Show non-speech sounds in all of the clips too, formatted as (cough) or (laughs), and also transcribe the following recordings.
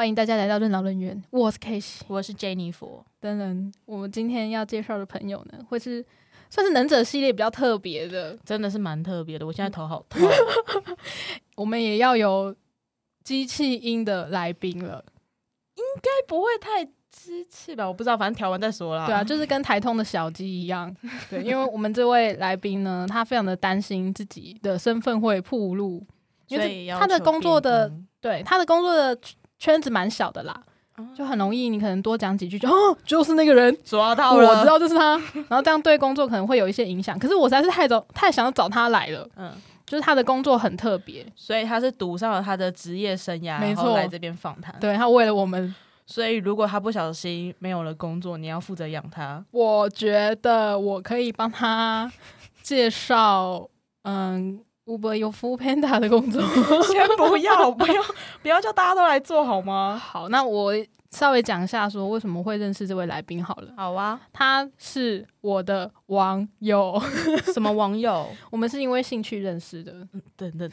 欢迎大家来到任劳任怨，我是 K 西。我是 Jennifer，当然，我们今天要介绍的朋友呢，会是算是能者系列比较特别的，真的是蛮特别的。我现在头好痛，(laughs) 我们也要有机器音的来宾了。应该不会太机器吧？我不知道，反正调完再说啦。对啊，就是跟台通的小鸡一样。(laughs) 对，因为我们这位来宾呢，他非常的担心自己的身份会暴露，因为他的工作的对他的工作的圈子蛮小的啦，就很容易你可能多讲几句就哦，就是那个人。抓到了，我知道就是他，然后这样对工作可能会有一些影响。可是我实在是太找太想要找他来了，嗯，就是他的工作很特别，所以他是赌上了他的职业生涯，没错然后来这边访谈。对他为了我们，所以如果他不小心没有了工作，你要负责养他。我觉得我可以帮他介绍，嗯，Uber 有 f o o Panda 的工作。(laughs) 先不要，不要，不要叫大家都来做好吗？(laughs) 好，那我稍微讲一下说为什么会认识这位来宾好了。好啊，他是我的网友，(laughs) 什么网友？我们是因为兴趣认识的。等等，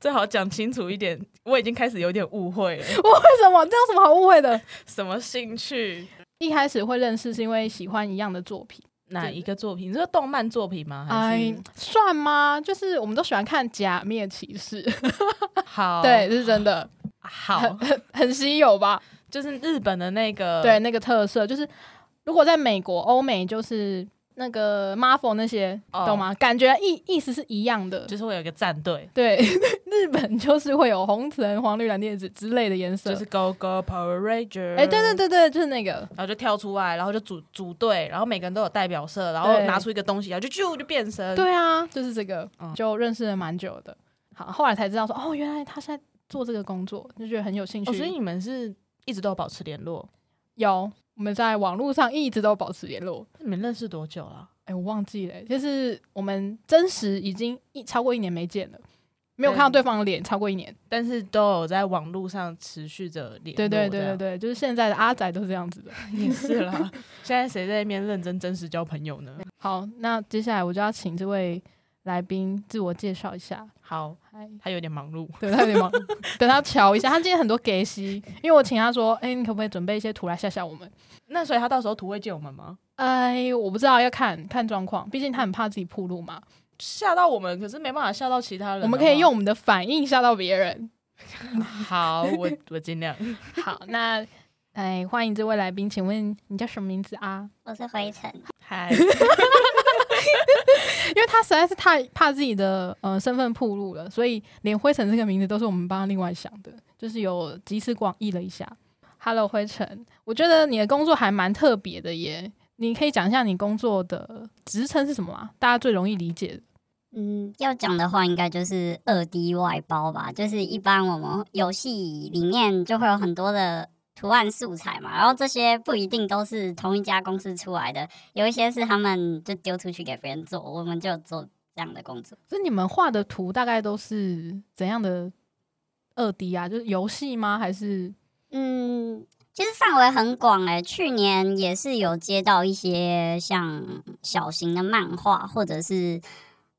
最好讲清楚一点。我已经开始有点误会了，我为什么？这有什么好误会的？什么兴趣？一开始会认识是因为喜欢一样的作品。哪一个作品？你说动漫作品吗？还哎是，算吗？就是我们都喜欢看《假面骑士》(laughs) 好？对，这是真的，好，很很稀有吧？就是日本的那个，对，那个特色就是，如果在美国、欧美，就是那个 Marvel 那些，哦懂吗？感觉意意思是一样的。就是会有一个战队，对，(laughs) 日本就是会有红橙黄绿蓝靛紫之类的颜色。就是 Go Go Power Ranger，哎、对对，对对，就是那个。然后就跳出来，然后就组组队，然后每个人都有代表色，然后拿出一个东西，然后就啾就变身，对啊，就是这个，嗯就认识了蛮久的。好，后来才知道说，哦，原来他现在做这个工作，就觉得很有兴趣。哦，所以你们是一直都有保持联络？有我们在网络上一直都保持联络。你们认识多久了？哎、我忘记了、就是我们真实已经一超过一年没见了，没有看到对方的脸超过一年。但是都有在网络上持续着联络，对对对对对，就是现在的阿仔都是这样子的。(laughs) 也是啦。现在谁在那边认真真实交朋友呢？好，那接下来我就要请这位来宾自我介绍一下。好，嗨，他有点忙碌，对他有点忙，(laughs) 等他瞧一下。他今天很多给息，因为我请他说，哎、你可不可以准备一些图来吓吓我们？那所以他到时候图会借我们吗？哎，我不知道要看看状况，毕竟他很怕自己铺路嘛。吓到我们，可是没办法吓到其他人。我们可以用我们的反应吓到别人。(laughs) 好，我我尽量。(laughs) 好，那哎，欢迎这位来宾，请问你叫什么名字啊？我是灰尘，嗨，(laughs) 因为他实在是太怕自己的呃身份暴露了，所以连灰尘这个名字都是我们帮他另外想的，就是有集思广益了一下。Hello，灰尘，我觉得你的工作还蛮特别的耶，你可以讲一下你工作的职称是什么吗？大家最容易理解的。嗯，要讲的话应该就是二 D 外包吧，就是一般我们游戏里面就会有很多的图案素材嘛，然后这些不一定都是同一家公司出来的，有一些是他们就丢出去给别人做，我们就做这样的工作。所以你们画的图大概都是怎样的二 D 啊？就是游戏吗？还是嗯，其实范围很广诶、去年也是有接到一些像小型的漫画，或者是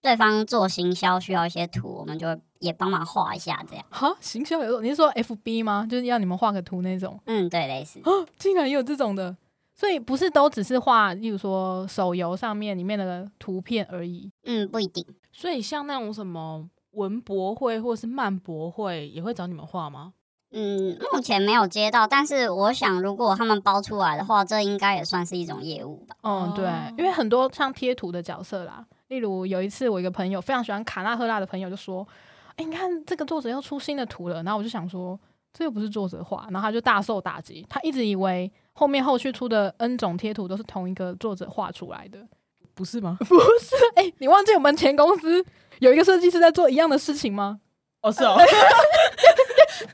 对方做行销需要一些图，我们就会也帮忙画一下这样。哈行销有？你是说 FB 吗？就是要你们画个图那种？嗯，对，类似。竟然也有这种的，所以不是都只是画，例如说手游上面里面的图片而已。嗯，不一定。所以像那种什么文博会或是漫博会，也会找你们画吗？嗯，目前没有接到，但是我想，如果他们包出来的话，这应该也算是一种业务吧。嗯，对哦，因为很多像贴图的角色啦，例如有一次我一个朋友非常喜欢卡纳赫拉的朋友就说：“哎、你看这个作者又出新的图了。”然后我就想说，这又不是作者画，然后他就大受打击。他一直以为后面后续出的 N 种贴图都是同一个作者画出来的。不是吗？(laughs) 不是，哎、你忘记我们前公司有一个设计师在做一样的事情吗？哦，是哦，(laughs)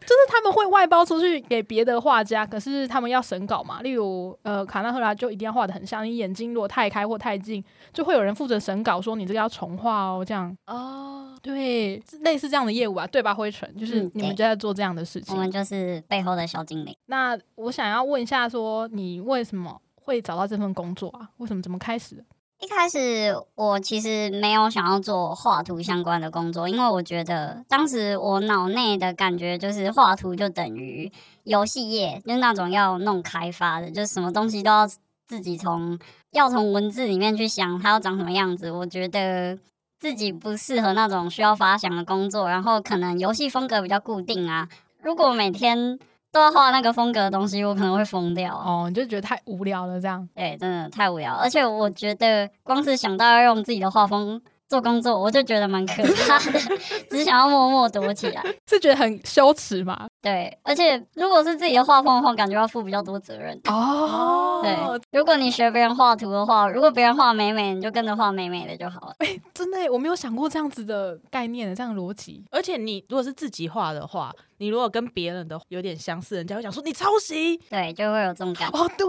就是他们会外包出去给别的画家，可是他们要审稿嘛。例如，呃，卡纳赫拉就一定要画的很像，你眼睛如果太开或太近，就会有人负责审稿，说你这个要重画哦，这样。哦，对，类似这样的业务啊，对吧？灰尘就是嗯你们就在做这样的事情我情。们就是背后的小精灵。那我想要问一下说你为什么会找到这份工作啊？为什么怎么开始的？一开始我其实没有想要做画图相关的工作，因为我觉得当时我脑内的感觉就是画图就等于游戏业，就是那种要弄开发的，就是什么东西都要自己从要从文字里面去想它要长什么样子。我觉得自己不适合那种需要发想的工作，然后可能游戏风格比较固定啊。如果每天都要画那个风格的东西，我可能会疯掉。哦，你就觉得太无聊了，这样。对，真的太无聊，而且我觉得光是想到要用自己的画风做工作，我就觉得蛮可怕的，(laughs) 只想要默默躲起来。是觉得很羞耻吗？对，而且如果是自己的画风的话，感觉要负比较多责任。哦，对，如果你学别人画图的话，如果别人画美美，你就跟着画美美的就好了。哎、真的，我没有想过这样子的概念，这样逻辑。而且你如果是自己画的话，你如果跟别人的有点相似，人家会讲说你抄袭。对，就会有这种感觉。哦，对，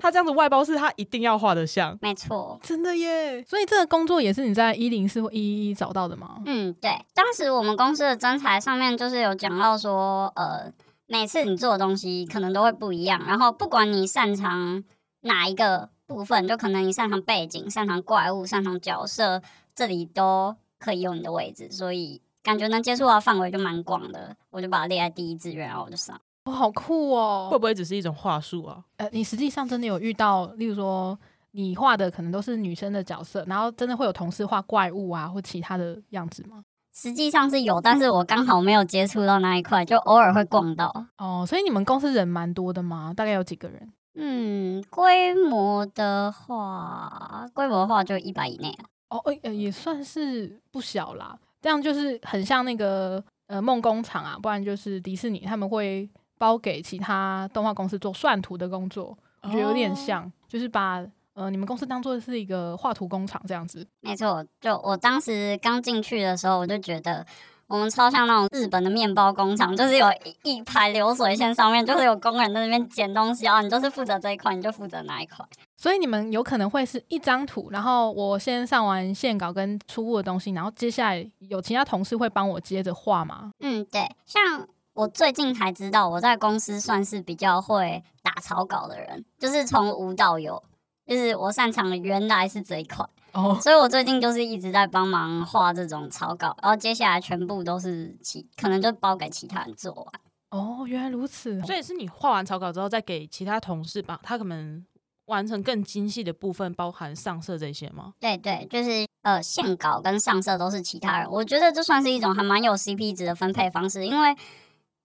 他这样子外包是他一定要画的像。没错。真的耶。所以这个工作也是你在一零四或一一一找到的吗？嗯，对，当时我们公司的征才上面就是有讲到说，呃，每次你做的东西可能都会不一样，然后不管你擅长哪一个部分，就可能你擅长背景、擅长怪物、擅长角色，这里都可以有你的位置，所以感觉能接触到范围就蛮广的，我就把它列在第一志愿，然后我就上。哦，好酷哦！会不会只是一种话术啊？呃，你实际上真的有遇到，例如说你画的可能都是女生的角色，然后真的会有同事画怪物啊或其他的样子吗？实际上是有，但是我刚好没有接触到那一块，就偶尔会逛到。哦，所以你们公司人蛮多的吗？大概有几个人？嗯，规模的话，规模的话就一百以内啊。哦，呃，呃也算是不小啦。这样就是很像那个呃梦工厂啊，不然就是迪士尼，他们会包给其他动画公司做算图的工作，我觉得有点像，就是把呃你们公司当做是一个画图工厂这样子。没错，就我当时刚进去的时候，我就觉得我们超像那种日本的面包工厂，就是有一一排流水线上面，就是有工人在那边捡东西，啊你就是负责这一块，你就负责哪一块。所以你们有可能会是一张图，然后我先上完线稿跟初步的东西，然后接下来有其他同事会帮我接着画吗？嗯，对，像我最近才知道，我在公司算是比较会打草稿的人，就是从无到有，就是我擅长的原来是这一块，哦，所以我最近就是一直在帮忙画这种草稿，然后接下来全部都是其可能就包给其他人做完。哦，原来如此。所以是你画完草稿之后，再给其他同事吧他可能完成更精细的部分，包含上色这些吗？对对，就是呃，线稿跟上色都是其他人，我觉得这算是一种还蛮有 CP 值的分配方式，因为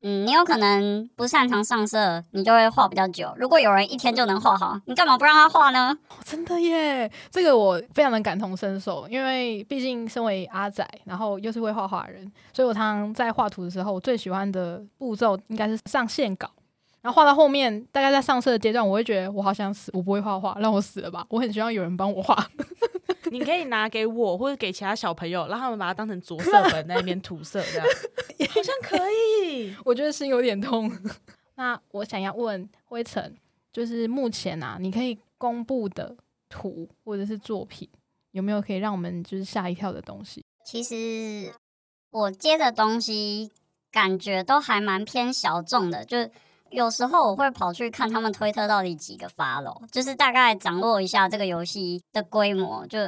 嗯，你有可能不擅长上色，你就会画比较久。如果有人一天就能画好，你干嘛不让他画呢？哦真的耶，这个我非常的感同身受，因为毕竟身为阿仔，然后又是会画画的人，所以我常常在画图的时候，我最喜欢的步骤应该是上线稿，然后画到后面，大概在上色的阶段，我会觉得我好想死，我不会画画，让我死了吧！我很希望有人帮我画。(laughs) 你可以拿给我或者给其他小朋友，让他们把它当成着色 (laughs) 本在那边涂色，这样好像可以。(laughs) 我觉得心有点痛。(laughs) 那我想要问灰尘，就是目前啊，你可以公布的图或者是作品，有没有可以让我们就是吓一跳的东西？其实我接的东西感觉都还蛮偏小众的，就有时候我会跑去看他们推特到底几个 follow，，就是大概掌握一下这个游戏的规模。就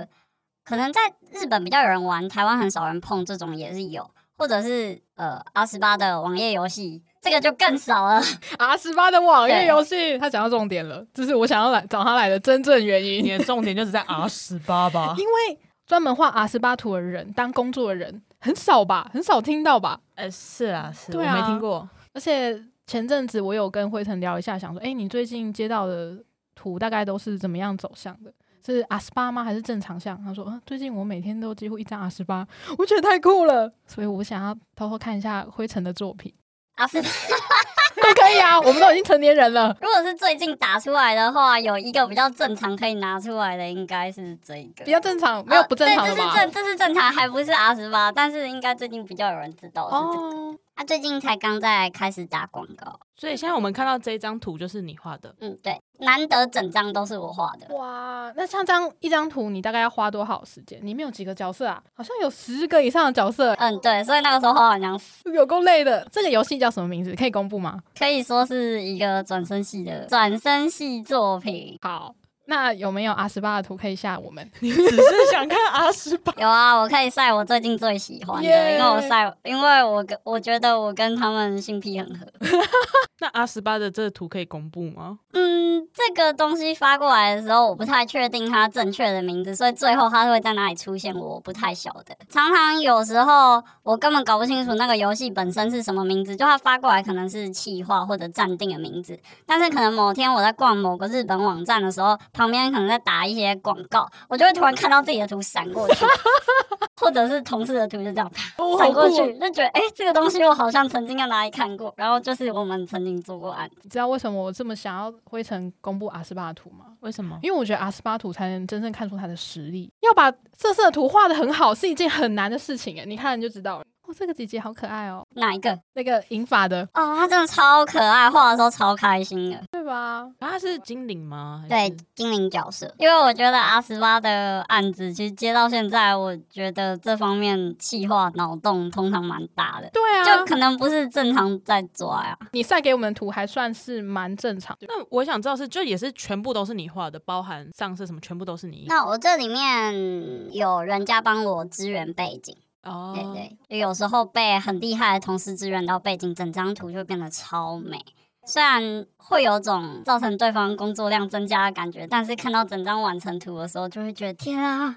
可能在日本比较有人玩，台湾很少人碰，这种也是有，或者是呃阿十八的网页游戏，这个就更少了。R 十八的网页游戏，他讲到重点了，这是我想要来找他来的真正原因。你的重点就是在 R 十八吧？(laughs) 因为专门画 R 十八图的人当工作的人很少吧，很少听到吧。呃，是啊，是我没听过。而且前阵子我有跟灰尘聊一下，想说，哎、你最近接到的图大概都是怎么样走向的？是 R 十八吗？还是正常向？他说，呃，最近我每天都几乎一张 R 十八，我觉得太酷了，所以我想要偷偷看一下灰尘的作品。(laughs) 阿十都可以啊，我们都已经成年人了。如果是最近打出来的话，有一个比较正常可以拿出来的，应该是这个。比较正常，没有不正常的吧？这是正，这是正常，还不是 R 十八，但是应该最近比较有人知道是这个。哦，他、最近才刚在开始打广告，所以现在我们看到这一张图就是你画的，嗯，对，难得整张都是我画的。哇，那像这样一张图，你大概要花多少时间？里面有几个角色啊？好像有十个以上的角色，嗯，对，所以那个时候画完想死，有够累的。这个游戏叫什么名字？可以公布吗？可以说是一个转身系的转身系作品。好，那有没有阿十八的图可以下我们？你 (laughs) 只是想看阿十八？(laughs) 有啊，我可以晒我最近最喜欢的耶因为我晒，因为我跟我觉得我跟他们性癖很合。(laughs) 那阿十八的这个图可以公布吗？嗯，这个东西发过来的时候，我不太确定它正确的名字，所以最后它会在哪里出现，我不太晓得。常常有时候我根本搞不清楚那个游戏本身是什么名字，就它发过来可能是企划或者暂定的名字，但是可能某天我在逛某个日本网站的时候，旁边可能在打一些广告，我就会突然看到自己的图闪过去，(laughs) 或者是同事的图就这样哦闪过去，就觉得哎、诶这个东西我好像曾经在哪里看过，然后就是我们曾经做过案子。你知道为什么我这么想要灰尘公布阿斯巴的图吗？为什么？因为我觉得阿斯巴图才能真正看出他的实力。要把色色图画的很好是一件很难的事情，哎，你看你就知道了。哦，这个姐姐好可爱哦，哪一个？那个银发的，哦，她真的超可爱，画的时候超开心的。对吧？她是精灵吗？还对是，精灵角色，因为我觉得阿十八的案子其实接到现在，我觉得这方面气化脑洞通常蛮大的，对啊，就可能不是正常在抓呀。你晒给我们的图还算是蛮正常的。那我想知道是，就也是全部都是你画的，包含上色什么，全部都是你。那我这里面有人家帮我支援背景，哦，对对，就有时候被很厉害的同事支援到背景，整张图就会变得超美。虽然会有种造成对方工作量增加的感觉，但是看到整张完成图的时候，就会觉得天啊，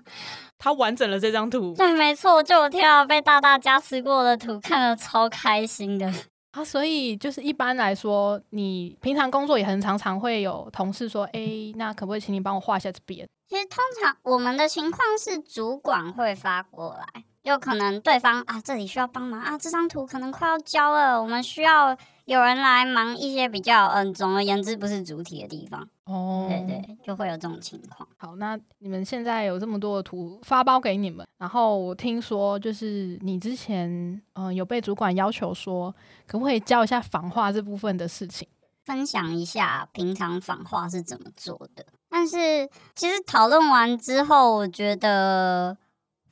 他完整了这张图。对，没错，就我天啊，被大大加持过的图，看了超开心的。啊，所以就是一般来说，你平常工作也很常常会有同事说，诶，那可不可以请你帮我画一下这边？其实通常我们的情况是主管会发过来，有可能对方啊这里需要帮忙啊，这张图可能快要交了，我们需要有人来忙一些比较嗯，总而言之不是主体的地方。哦，对对，就会有这种情况。好，那你们现在有这么多的图发包给你们，然后我听说就是你之前嗯、呃有被主管要求说，可不可以教一下仿画这部分的事情？分享一下平常仿画是怎么做的。但是其实讨论完之后，我觉得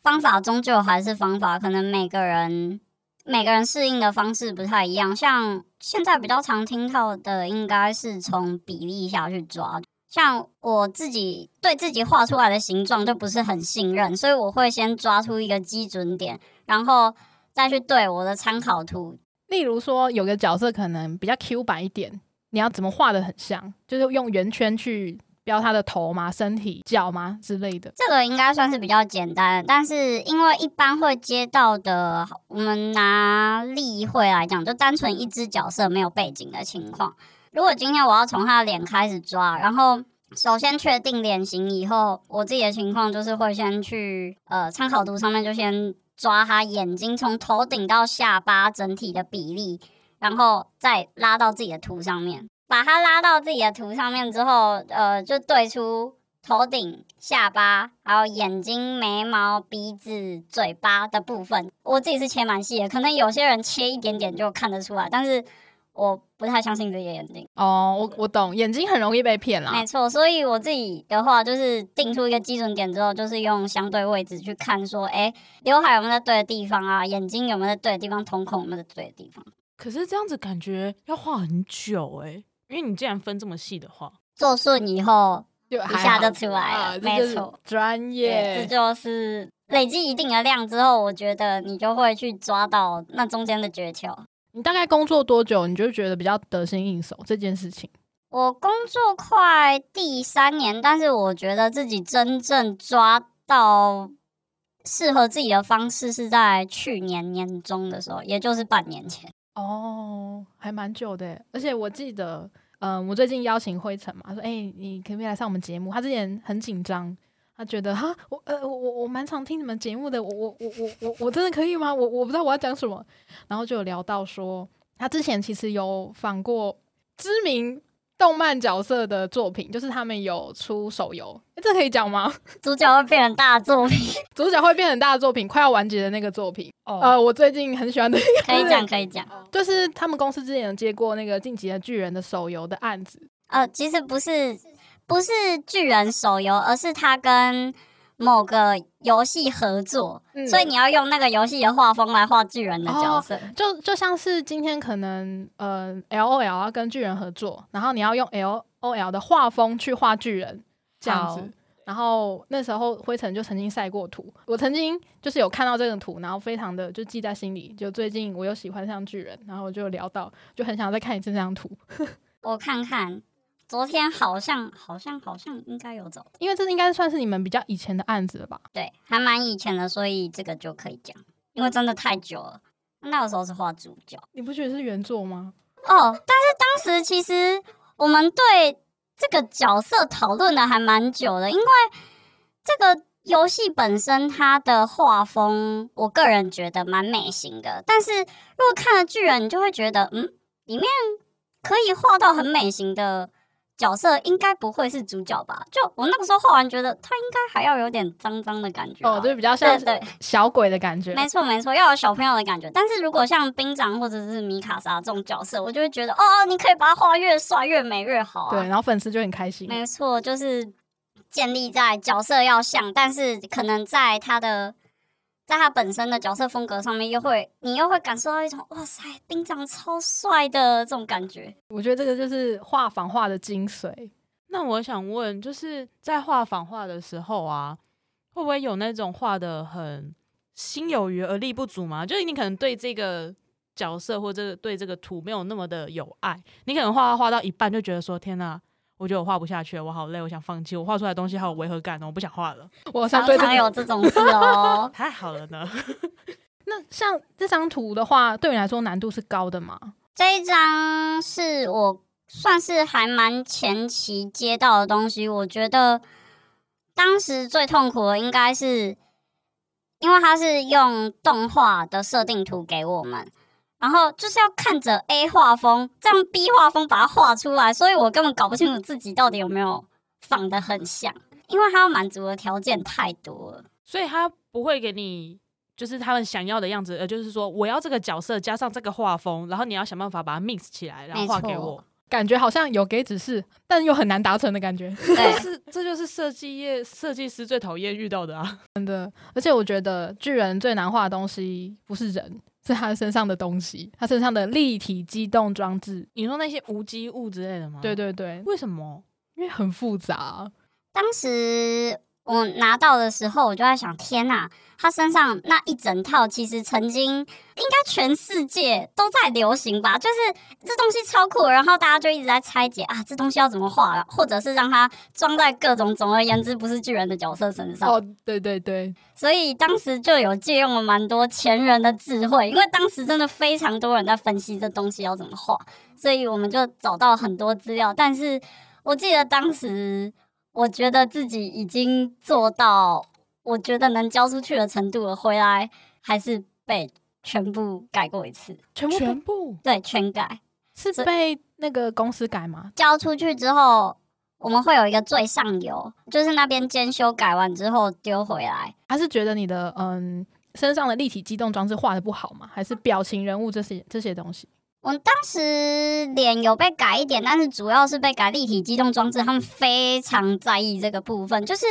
方法终究还是方法，可能每个人每个人适应的方式不太一样。像现在比较常听到的，应该是从比例下去抓。像我自己对自己画出来的形状就不是很信任，所以我会先抓出一个基准点，然后再去对我的参考图例如说，有个角色可能比较 Q 版一点，你要怎么画的很像？就是用圆圈去标他的头吗、身体、脚吗之类的。这个应该算是比较简单，但是因为一般会接到的，我们拿例会来讲，就单纯一只角色没有背景的情况。如果今天我要从他的脸开始抓，然后首先确定脸型以后，我自己的情况就是会先去呃参考图上面就先抓他眼睛从头顶到下巴整体的比例，然后再拉到自己的图上面，把它拉到自己的图上面之后，呃，就对出头顶、下巴，还有眼睛、眉毛、鼻子、嘴巴的部分。我自己是切蛮细的，可能有些人切一点点就看得出来，但是我不太相信自己的眼睛。哦，我我懂，眼睛很容易被骗啦没。错，所以我自己的话就是定出一个基准点之后，就是用相对位置去看，说，哎，刘海有没有在对的地方啊？眼睛有没有在对的地方？瞳孔有没有在对的地方？可是这样子感觉要画很久哎、因为你既然分这么细的话，做顺以后，就一下就出来了没错专业，这。就是累积一定的量之后，我觉得你就会去抓到那中间的诀窍。你大概工作多久，你就觉得比较得心应手这件事情？我工作快第三年，但是我觉得自己真正抓到适合自己的方式是在去年年中的时候，也就是半年前。哦，还蛮久的，而且我记得，嗯、我最近邀请灰尘嘛，说，哎、你可不可以来上我们节目？他之前很紧张，他觉得哈，我呃，我我我蛮常听你们节目的，我我我我我我真的可以吗？我我不知道我要讲什么，然后就有聊到说，他之前其实有访过知名动漫角色的作品，就是他们有出手游，诶这可以讲吗？(laughs) 主角会变成大作品，(laughs) 主角会变很大的作品，快要完结的那个作品，哦呃，我最近很喜欢的可以讲，可以讲。(laughs) 就是他们公司之前有接过那个《进击的巨人》的手游的案子，呃，其实不是不是巨人手游，而是他跟某个游戏合作，嗯所以你要用那个游戏的画风来画巨人的角色。就就像是今天可能呃 L O L 要跟巨人合作，然后你要用 L O L 的画风去画巨人，这样子。然后那时候灰尘就曾经晒过图，我曾经就是有看到这个图，然后非常的就记在心里。就最近我又喜欢上巨人，然后我就聊到，就很想再看一次这张图，(laughs) 我看看，昨天好像好像好像应该有找到，因为这应该算是你们比较以前的案子了吧？对，还蛮以前的，所以这个就可以讲，因为真的太久了。那个时候是画主角你不觉得是原作吗？哦，但是当时其实我们对这个角色讨论的还蛮久的，因为这个游戏本身它的画风，我个人觉得蛮美型的。但是如果看了巨人，你就会觉得，嗯，里面可以画到很美型的角色，应该不会是主角吧？就我那个时候画完，觉得他应该还要有点脏脏的感觉啊、哦，就是比较像 (laughs) 小鬼的感觉。没错没错，要有小朋友的感觉。但是如果像兵长或者是米卡莎这种角色，我就会觉得，哦，你可以把他画越帅越美越好啊。对，然后粉丝就很开心。没错，就是建立在角色要像，但是可能在他的在他本身的角色风格上面，又会你又会感受到一种哇塞，兵长超帅的这种感觉。我觉得这个就是画仿画的精髓。那我想问，就是在画仿画的时候啊，会不会有那种画的很心有余而力不足吗？就是你可能对这个角色或者对这个图没有那么的有爱，你可能画画画到一半就觉得说，天哪、我觉得我画不下去了，我好累，我想放弃，我画出来的东西好有违和感哦，我不想画了。我常常有这种事哦。(laughs) 太好了呢，(laughs) 那像这张图的话，对你来说难度是高的吗？这一张是我算是还蛮前期接到的东西，我觉得当时最痛苦的应该是，因为它是用动画的设定图给我们，然后就是要看着 A 画风，这样 B 画风把它画出来，所以我根本搞不清楚自己到底有没有仿的很像，因为他要满足的条件太多了。所以他不会给你。就是他们想要的样子，呃，就是说我要这个角色加上这个画风，然后你要想办法把它 mix 起来，然后画给我。感觉好像有给指示，但又很难达成的感觉。对，是，这就是设计业设计师最讨厌遇到的啊！真的，而且我觉得巨人最难画的东西不是人，是他身上的东西，他身上的立体机动装置。你说那些无机物之类的吗？对，对对，为什么？因为很复杂。当时我拿到的时候，我就在想，天呐，他身上那一整套，其实曾经应该全世界都在流行吧？就是这东西超酷，然后大家就一直在拆解啊，这东西要怎么画，或者是让它装在各种总而言之不是巨人的角色身上。哦，对对对，所以当时就有借用了蛮多前人的智慧，因为当时真的非常多人在分析这东西要怎么画，所以我们就找到很多资料。但是我记得当时。我觉得自己已经做到，我觉得能交出去的程度了。回来还是被全部改过一次，全部全部对全改。是被那个公司改吗？交出去之后，我们会有一个最上游，就是那边监修改完之后丢回来。他是觉得你的嗯身上的立体机动装置画的不好吗？还是表情人物这些这些东西？我当时脸有被改一点，但是主要是被改立体机动装置，他们非常在意这个部分。就是，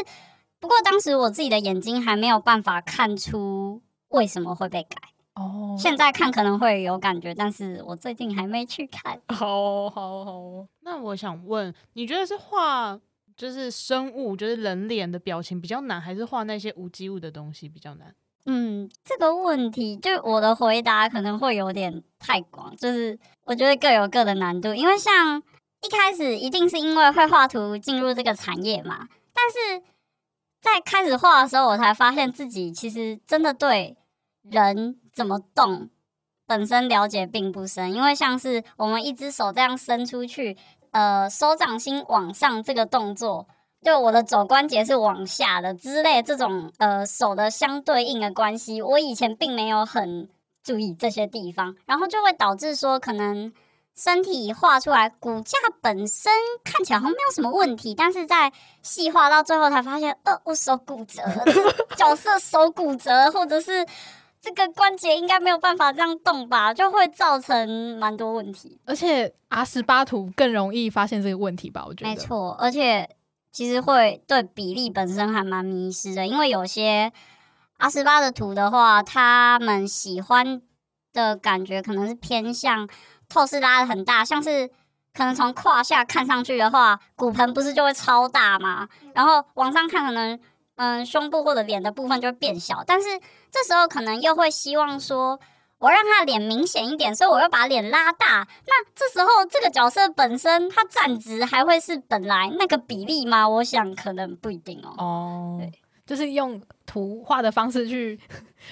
不过当时我自己的眼睛还没有办法看出为什么会被改。哦，现在看可能会有感觉，但是我最近还没去看。好好好，那我想问，你觉得是画就是生物，就是人脸的表情比较难，还是画那些无机物的东西比较难？嗯，这个问题就我的回答可能会有点太广，就是我觉得各有各的难度。因为像一开始一定是因为会画图进入这个产业嘛，但是在开始画的时候，我才发现自己其实真的对人怎么动本身了解并不深。因为像是我们一只手这样伸出去，呃，手掌心往上这个动作。就我的肘关节是往下的之类这种呃手的相对应的关系，我以前并没有很注意这些地方，然后就会导致说可能身体画出来骨架本身看起来好像没有什么问题，但是在细化到最后才发现，呃，我手骨折了，(laughs) 角色手骨折，或者是这个关节应该没有办法这样动吧，就会造成蛮多问题。而且 R 十八图更容易发现这个问题吧？我觉得没错，而且。其实会对比例本身还蛮迷失的，因为有些阿斯巴的图的话，他们喜欢的感觉可能是偏向透视拉的很大，像是可能从胯下看上去的话，骨盆不是就会超大吗？然后往上看，可能嗯胸部或者脸的部分就会变小。但是这时候可能又会希望说，我让他的脸明显一点，所以我又把脸拉大。那这时候这个角色本身他站直还会是本来那个比例吗？我想可能不一定哦。哦对就是用图画的方式去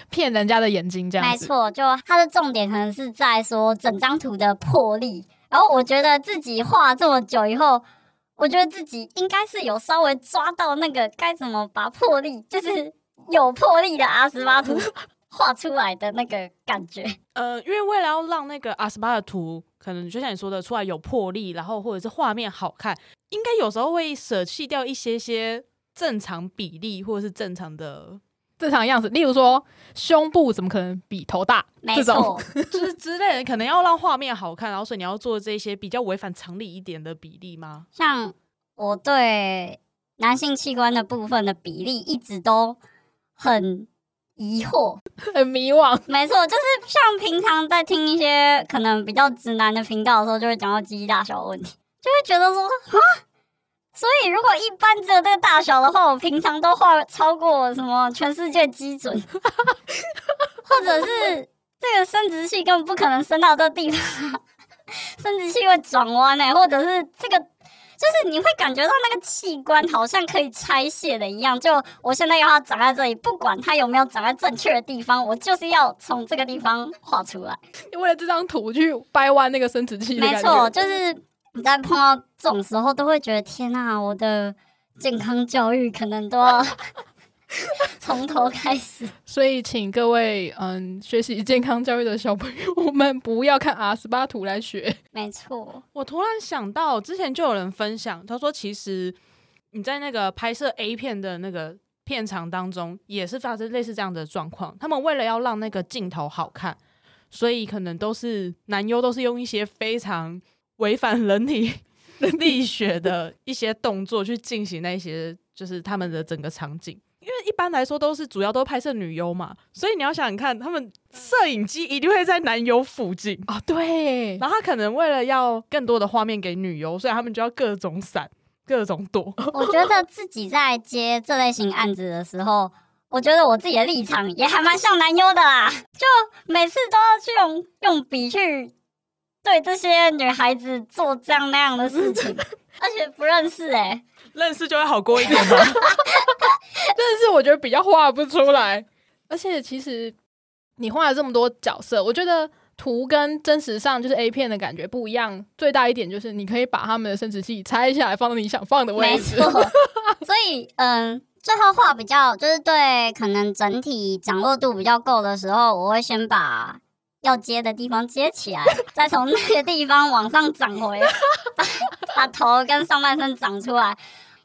骗人家的眼睛，这样子。没错，就它的重点可能是在说整张图的魄力。然后我觉得自己画这么久以后，我觉得自己应该是有稍微抓到那个该怎么把魄力，就是有魄力的阿斯巴图 (laughs) 画出来的那个感觉。呃，因为为了要让那个阿斯巴的图，可能就像你说的，出来有魄力，然后或者是画面好看，应该有时候会舍弃掉一些些正常比例或者是正常的，正常样子，例如说胸部怎么可能比头大？没这种错，(laughs) 就是之类的，可能要让画面好看，然后所以你要做这些比较违反常理一点的比例吗？像我对男性器官的部分的比例一直都很疑惑。(laughs) 很迷惘。(laughs) 没错，就是像平常在听一些可能比较直男的频道的时候，就会讲到鸡鸡大小的问题，就会觉得说啊，所以如果一般只有这个大小的话，我平常都画超过什么全世界基准，(laughs) 或者是这个生殖器根本不可能伸到这地方，生殖器会转弯呢，或者是这个。就是你会感觉到那个器官好像可以拆卸的一样，就我现在要它长在这里，不管它有没有长在正确的地方，我就是要从这个地方画出来。为了这张图去掰弯那个生殖器没错，就是你在碰到这种时候，都会觉得天呐，我的健康教育可能都要 (laughs) 从头开始。所以请各位嗯学习健康教育的小朋友，我们不要看阿斯巴图来学。没错，我突然想到，之前就有人分享，他说其实你在那个拍摄 A 片的那个片场当中，也是发生类似这样的状况。他们为了要让那个镜头好看，所以可能都是男优都是用一些非常违反人体 (laughs) 力学的一些动作去进行那些，就是他们的整个场景。一般来说都是主要都拍摄女优嘛，所以你要想想看，他们摄影机一定会在男优附近。哦，对，然后他可能为了要更多的画面给女优，所以他们就要各种闪、各种躲。我觉得自己在接这类型案子的时候，我觉得我自己的立场也还蛮像男优的啦，就每次都要去用用笔去对这些女孩子做这样那样的事情，(laughs) 而且不认识哎、认识就会好过一点吧。(laughs) 但是我觉得比较画不出来，而且其实你画了这么多角色，我觉得图跟真实上就是 A 片的感觉不一样。最大一点就是你可以把他们的生殖器拆下来放到你想放的位没置。错，(laughs) 所以嗯，最后画比较就是对可能整体掌握度比较够的时候，我会先把要接的地方接起来，再从那个地方往上长回，把 (laughs) 把头跟上半身长出来。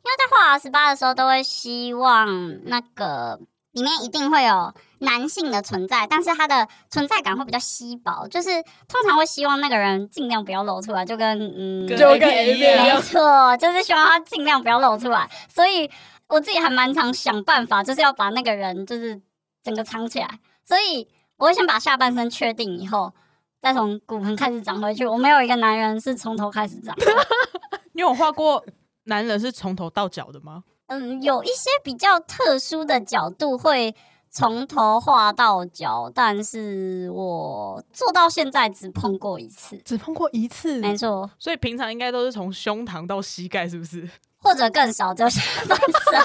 因为在画十八的时候，都会希望那个里面一定会有男性的存在，但是他的存在感会比较稀薄，就是通常会希望那个人尽量不要露出来，就跟嗯，跟就跟 A 样没错，就是希望他尽量不要露出来。所以我自己还蛮常想办法，就是要把那个人就是整个藏起来。所以我会先把下半身确定以后，再从骨盆开始长回去。我没有一个男人是从头开始长的。(laughs) (laughs) 你有画过男人是从头到脚的吗？嗯，有一些比较特殊的角度会从头画到脚，但是我做到现在只碰过一次。只碰过一次，没错，所以平常应该都是从胸膛到膝盖，是不是？或者更少，就下半身，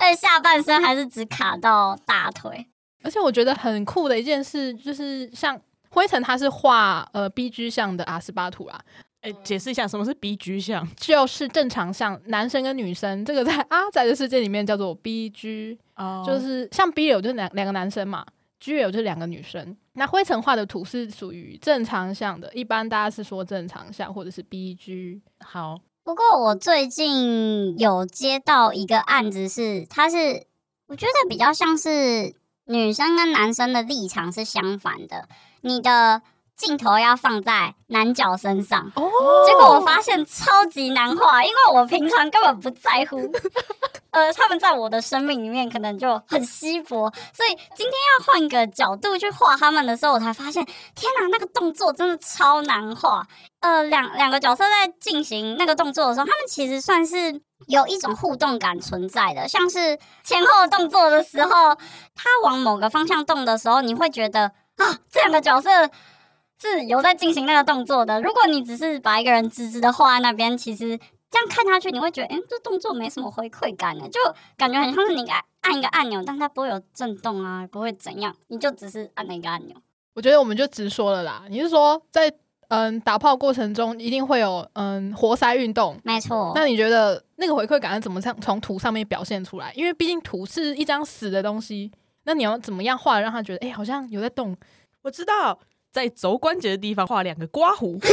而 (laughs) 且下半身还是只卡到大腿。而且我觉得很酷的一件事就是像。灰尘他是画呃 B G 像的阿斯巴图啦，哎、解释一下什么是 B G 项？就是正常像男生跟女生，这个在阿仔的世界里面叫做 B G，哦就是像 BL 就是两两个男生嘛，G 友就是两个女生。那灰尘画的图是属于正常项的，一般大家是说正常项或者是 BG。好，不过我最近有接到一个案子是，它是我觉得比较像是女生跟男生的立场是相反的，你的镜头要放在男角身上。哦结果我发现超级难画，因为我平常根本不在乎 (laughs) 呃，他们在我的生命里面可能就很稀薄，所以今天要换个角度去画他们的时候，我才发现，天哪，那个动作真的超难画。呃，两两个角色在进行那个动作的时候，他们其实算是有一种互动感存在的，像是前后动作的时候，他往某个方向动的时候，你会觉得啊，这两个角色。是有在进行那个动作的。如果你只是把一个人直直的画在那边，其实这样看下去，你会觉得，哎，这动作没什么回馈感的，就感觉很像是你按按一个按钮，但它不会有震动啊，不会怎样，你就只是按了一个按钮。我觉得我们就直说了啦。你是说在嗯打炮过程中一定会有嗯活塞运动？没错。那你觉得那个回馈感是怎么从从图上面表现出来？因为毕竟图是一张死的东西，那你要怎么样画让他觉得，哎，好像有在动？我知道。在肘关节的地方画两个刮胡，(laughs) 这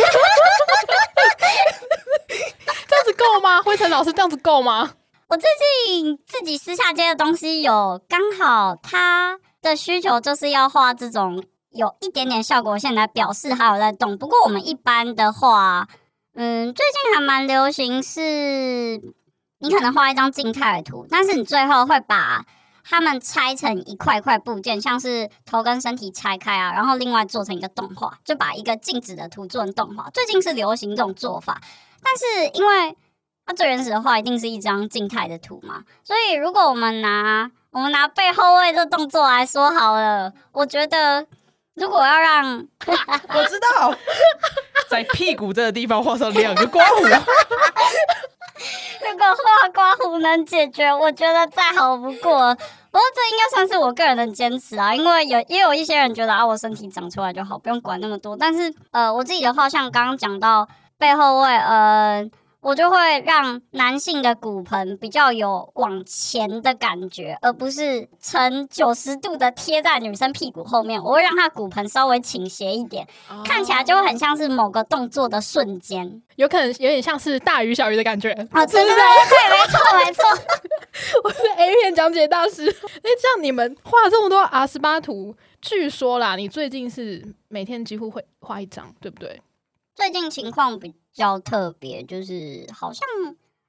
样子够吗？灰尘老师这样子够吗？我最近自己私下接的东西有，刚好他的需求就是要画这种有一点点效果线来表示还有在动。不过我们一般的话，嗯，最近还蛮流行是，你可能画一张静态的图，但是你最后会把。他们拆成一块块部件，像是头跟身体拆开啊，然后另外做成一个动画，就把一个静止的图做成动画。最近是流行这种做法，但是因为它最原始的话一定是一张静态的图嘛，所以如果我们拿我们拿背后位这动作来说好了，我觉得如果要让 (laughs) 我知道 (laughs) 在屁股这个地方画上两个刮胡。(laughs) 如果画刮胡能解决，我觉得再好不过。不过这应该算是我个人的坚持啊，因为有也有一些人觉得啊，我身体长出来就好，不用管那么多。但是呃，我自己的话，像刚刚讲到背后位，呃。我就会让男性的骨盆比较有往前的感觉，而不是呈九十度的贴在女生屁股后面。我会让她骨盆稍微倾斜一点，看起来就会很像是某个动作的瞬间，有可能有点像是大鱼小鱼的感觉。啊，对对对，没错没错。(laughs) 我是 A 片讲解大师。(laughs) 哎，这样你们画这么多阿斯巴图，据说啦，你最近是每天几乎会画一张，对不对？最近情况比。比较特别，就是好像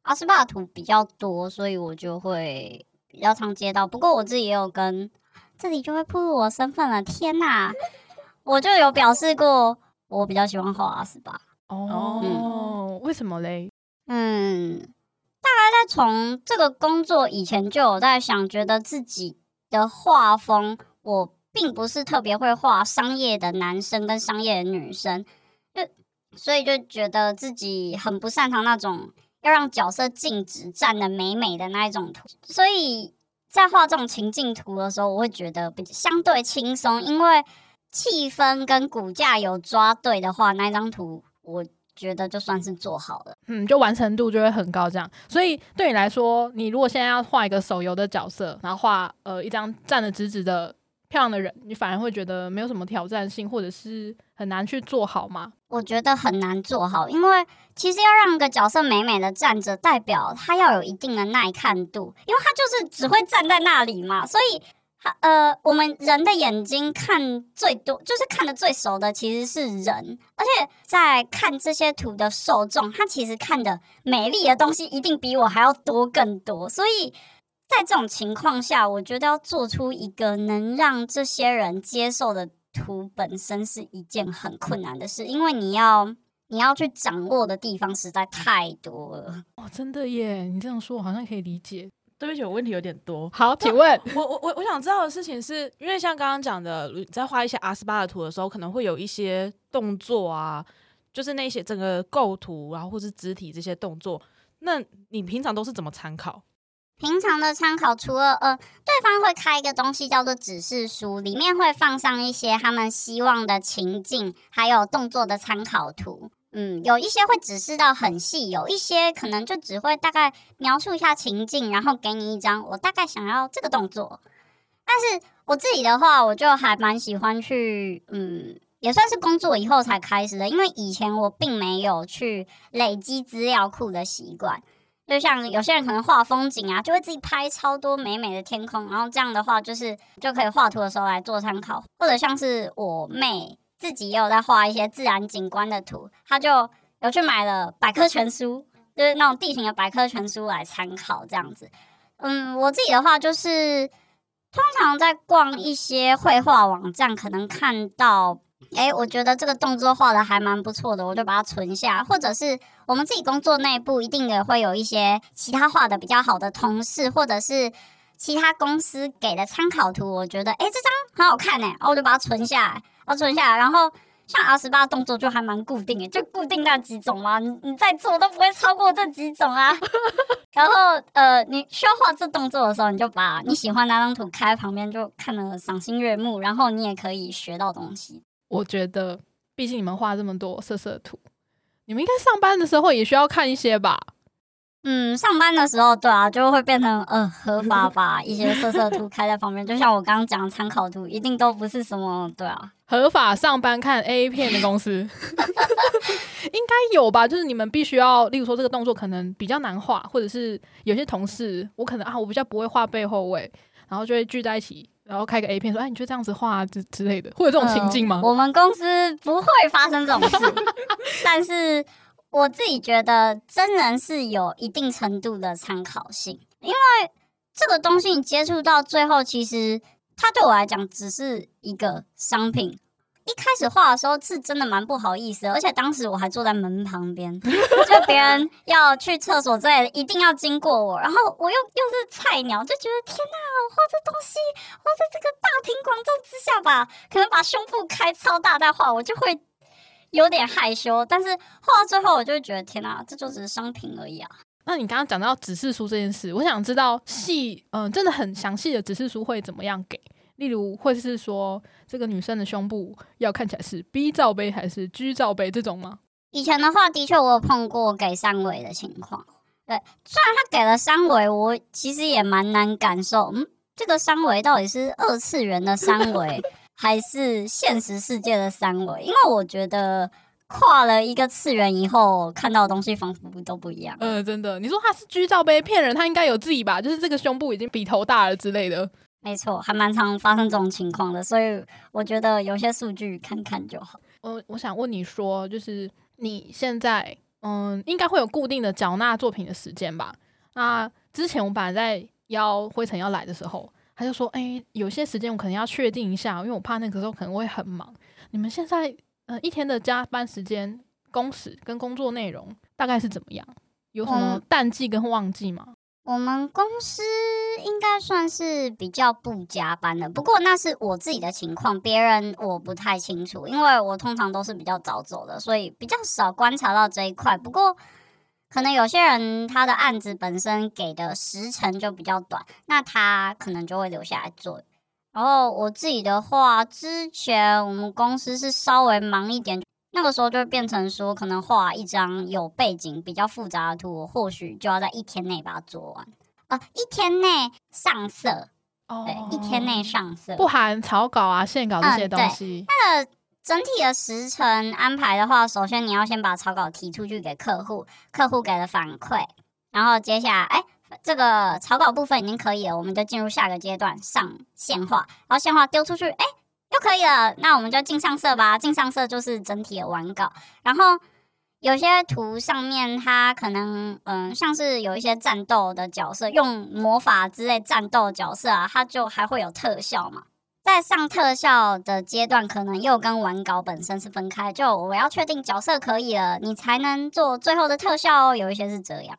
阿斯巴图比较多，所以我就会比较常接到。不过我自己也有跟这里就会暴露我身份了。天哪，我就有表示过，我比较喜欢画阿斯巴。哦，为什么嘞？嗯，大概在从这个工作以前就有在想，觉得自己的画风，我并不是特别会画商业的男生跟商业的女生。所以就觉得自己很不擅长那种要让角色静止站的美美的那一种图，所以在画这种情境图的时候，我会觉得比相对轻松，因为气氛跟骨架有抓对的话，那张图我觉得就算是做好了，嗯，就完成度就会很高。这样，所以对你来说，你如果现在要画一个手游的角色，然后画呃一张站得直直的。漂亮的人，你反而会觉得没有什么挑战性，或者是很难去做好吗？我觉得很难做好，因为其实要让一个角色美美的站着，代表他要有一定的耐看度，因为他就是只会站在那里嘛。所以，他呃，我们人的眼睛看最多，就是看的最熟的其实是人，而且在看这些图的受众，他其实看的美丽的东西一定比我还要多更多，所以。在这种情况下，我觉得要做出一个能让这些人接受的图，本身是一件很困难的事，因为你要你要去掌握的地方实在太多了。哦，真的耶！你这样说，我好像可以理解。对不起，我问题有点多。好，请问，我我我我想知道的事情是，因为像刚刚讲的，在画一些阿斯巴的图的时候，可能会有一些动作啊，就是那些整个构图啊，或是肢体这些动作，那你平常都是怎么参考？平常的参考，除了呃，对方会开一个东西叫做指示书，里面会放上一些他们希望的情境，还有动作的参考图。嗯，有一些会指示到很细，有一些可能就只会大概描述一下情境，然后给你一张我大概想要这个动作。但是我自己的话，我就还蛮喜欢去，嗯，也算是工作以后才开始的，因为以前我并没有去累积资料库的习惯。就像有些人可能画风景啊，就会自己拍超多美美的天空，然后这样的话就是就可以画图的时候来做参考。或者像是我妹自己也有在画一些自然景观的图，她就有去买了百科全书，就是那种地形的百科全书来参考这样子。嗯，我自己的话就是，通常在逛一些绘画网站，可能看到，诶，我觉得这个动作画的还蛮不错的，我就把它存下。或者是我们自己工作内部一定也会有一些其他画的比较好的同事，或者是其他公司给的参考图，我觉得，诶，这张很好看呢，然后我就把它存下来，然后存下来，然后。像 R 十八动作就还蛮固定的，就固定那几种嘛，你你再做都不会超过这几种啊。(laughs) 然后呃，你需要画这动作的时候，你就把你喜欢那张图开旁边，就看得赏心悦目，然后你也可以学到东西。我觉得，毕竟你们画这么多色色图，你们应该上班的时候也需要看一些吧？嗯，上班的时候，对啊，就会变成呃合法 (laughs) 把一些色色图开在旁边，就像我刚刚讲的参考图，一定都不是什么对啊。合法上班看 A 片的公司 (laughs) 应该有吧？就是你们必须要，例如说这个动作可能比较难画，或者是有些同事我可能啊，我比较不会画背后位，然后就会聚在一起，然后开个 A 片说，哎，你就这样子画之之类的，会有这种情境吗？我们公司不会发生这种事，但是我自己觉得真人是有一定程度的参考性，因为这个东西你接触到最后，其实它对我来讲只是一个商品。一开始画的时候是真的蛮不好意思，而且当时我还坐在门旁边，(laughs) 就别人要去厕所之类的，一定要经过我，然后我又又是菜鸟，就觉得天哪，我画这东西，我在这个大庭广众之下吧，可能把胸部开超大再画，我就会有点害羞。但是画到最后，我就会觉得天哪，这就只是商品而已啊。那你刚刚讲到指示书这件事，我想知道细，嗯、真的很详细的指示书会怎么样给？例如，或是说这个女生的胸部要看起来是 B 罩杯还是 G 罩杯这种吗？以前的话，的确我有碰过给三围的情况。对，虽然他给了三围，我其实也蛮难感受，嗯，这个三围到底是二次元的三围，还是现实世界的三维？因为我觉得跨了一个次元以后，看到的东西仿佛都不一样。呃，真的，你说他是 G 罩杯骗人，他应该有自己吧？就是这个胸部已经比头大了之类的。没错，还蛮常发生这种情况的，所以我觉得有些数据看看就好。我我想问你说，就是你现在嗯，应该会有固定的缴纳作品的时间吧？那之前我本来在邀灰尘要来的时候，他就说，哎、有些时间我可能要确定一下，因为我怕那个时候可能会很忙。你们现在呃一天的加班时间、工时跟工作内容大概是怎么样？有什么嗯淡季跟旺季吗？我们公司应该算是比较不加班的，不过那是我自己的情况，别人我不太清楚，因为我通常都是比较早走的，所以比较少观察到这一块。不过，可能有些人他的案子本身给的时程就比较短，那他可能就会留下来做。然后我自己的话，之前我们公司是稍微忙一点，那个时候就会变成说，可能画一张有背景比较复杂的图，我或许就要在一天内把它做完。啊、一天内上色，哦对，一天内上色。不含草稿啊、线稿这些东西。那整体的时程安排的话，首先你要先把草稿提出去给客户，客户给了反馈，然后接下来，哎，这个草稿部分已经可以了，我们就进入下个阶段上线画，然后线画丢出去，哎，又可以了，那我们就进上色吧。进上色就是整体的完稿，然后有些图上面它可能嗯，像是有一些战斗的角色，用魔法之类战斗角色啊，它就还会有特效嘛。在上特效的阶段，可能又跟完稿本身是分开。就我要确定角色可以了，你才能做最后的特效哦。有一些是这样，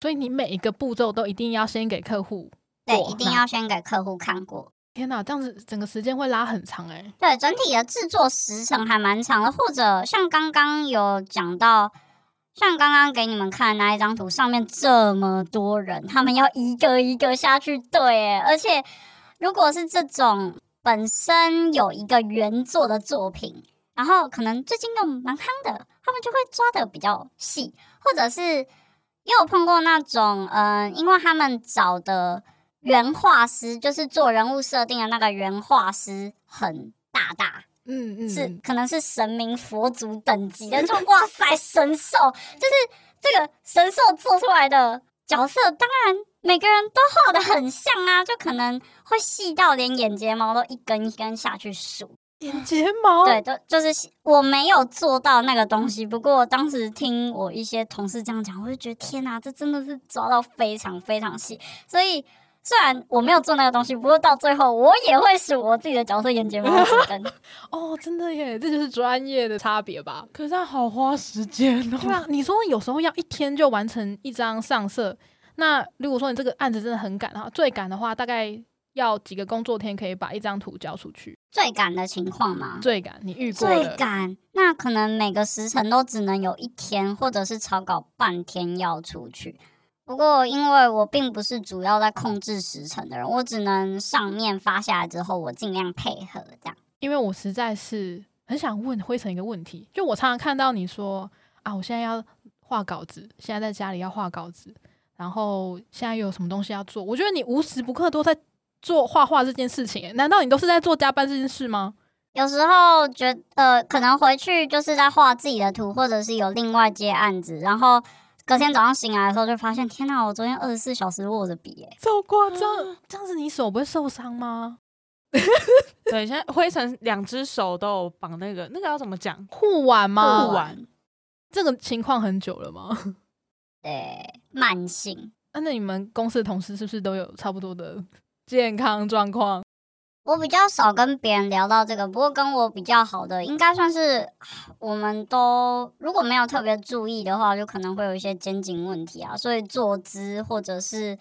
所以你每一个步骤都一定要先给客户对，一定要先给客户看过。天哪，这样子整个时间会拉很长哎、对，整体的制作时程还蛮长的，或者像刚刚有讲到，像刚刚给你们看的那一张图，上面这么多人，他们要一个一个下去对，哎，而且如果是这种本身有一个原作的作品，然后可能最近又蛮夯的，他们就会抓的比较细，或者是也有碰过那种，嗯、因为他们找的原画师，就是做人物设定的那个原画师很大大，嗯嗯，是可能是神明佛祖等级的，就哇塞神兽，就是这个神兽做出来的角色，当然每个人都画的很像啊，就可能会细到连眼睫毛都一根一根下去数。眼睫毛，对，都就是我没有做到那个东西，不过当时听我一些同事这样讲，我就觉得天哪，这真的是抓到非常非常细。所以虽然我没有做那个东西，不过到最后我也会数我自己的角色眼睫毛 (laughs) 指灯。哦，真的耶，这就是专业的差别吧？可是它好花时间哦。对啊，你说有时候要一天就完成一张上色，那如果说你这个案子真的很赶哈，最赶的话大概要几个工作天可以把一张图交出去？最赶的情况吗？最赶，你遇过最的？赶，那可能每个时辰都只能有一天，或者是草稿半天要出去。不过，因为我并不是主要在控制时辰的人，我只能上面发下来之后，我尽量配合这样。因为我实在是很想问灰尘一个问题，就我常常看到你说啊，我现在要画稿子，现在在家里要画稿子，然后现在又有什么东西要做，我觉得你无时不刻都在做画画这件事情，难道你都是在做加班这件事吗？有时候觉呃，可能回去就是在画自己的图，或者是有另外接案子，然后隔天早上醒来的时候就发现，天哪，我昨天二十四小时握着笔，哎，这么夸张？这样子你手不会受伤吗？(laughs) 对，现在灰尘两只手都有绑那个，那个要怎么讲？护腕吗？护腕这个情况很久了吗？(laughs) 对，慢性。啊，那你们公司的同事是不是都有差不多的健康状况？我比较少跟别人聊到这个，不过跟我比较好的，应该算是我们都如果没有特别注意的话，就可能会有一些肩颈问题啊，所以坐姿或者是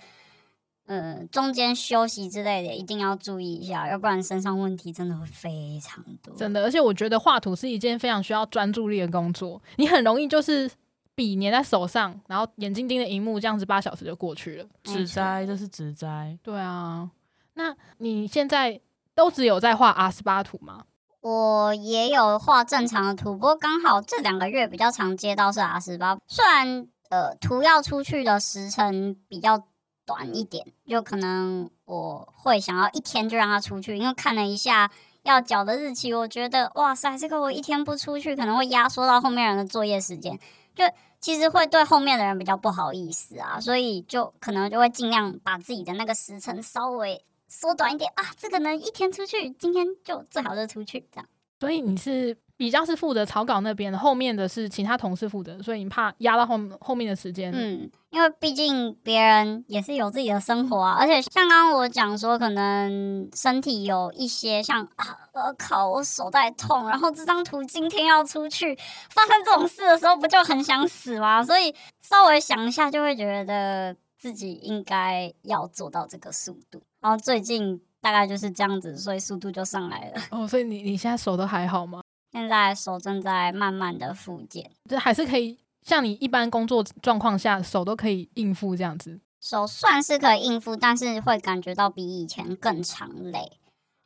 呃中间休息之类的，一定要注意一下，要不然身上问题真的会非常多。真的，而且我觉得画图是一件非常需要专注力的工作，你很容易就是笔粘在手上，然后眼睛盯着荧幕，这样子八小时就过去了。指摘，这是指摘。对啊，那你现在都只有在画阿斯巴图吗？我也有画正常的图，不过刚好这两个月比较常接到是阿斯巴，虽然呃图要出去的时辰比较短一点，就可能我会想要一天就让它出去，因为看了一下要缴的日期，我觉得哇塞，这个我一天不出去，可能会压缩到后面人的作业时间，就其实会对后面的人比较不好意思啊，所以就可能就会尽量把自己的那个时辰稍微缩短一点啊，这个能一天出去，今天就最好就出去这样。所以你是比较是负责草稿那边的，后面的是其他同事负责，所以你怕压到后后面的时间。嗯，因为毕竟别人也是有自己的生活啊，而且像刚刚我讲说，可能身体有一些像啊，我靠，我手在痛，然后这张图今天要出去，发生这种事的时候，不就很想死吗？所以稍微想一下，就会觉得自己应该要做到这个速度。然后最近大概就是这样子，所以速度就上来了。哦，所以你你现在手都还好吗？(laughs) 现在手正在慢慢的复健。就还是可以像你一般工作状况下，手都可以应付这样子。手算是可以应付，但是会感觉到比以前更长累，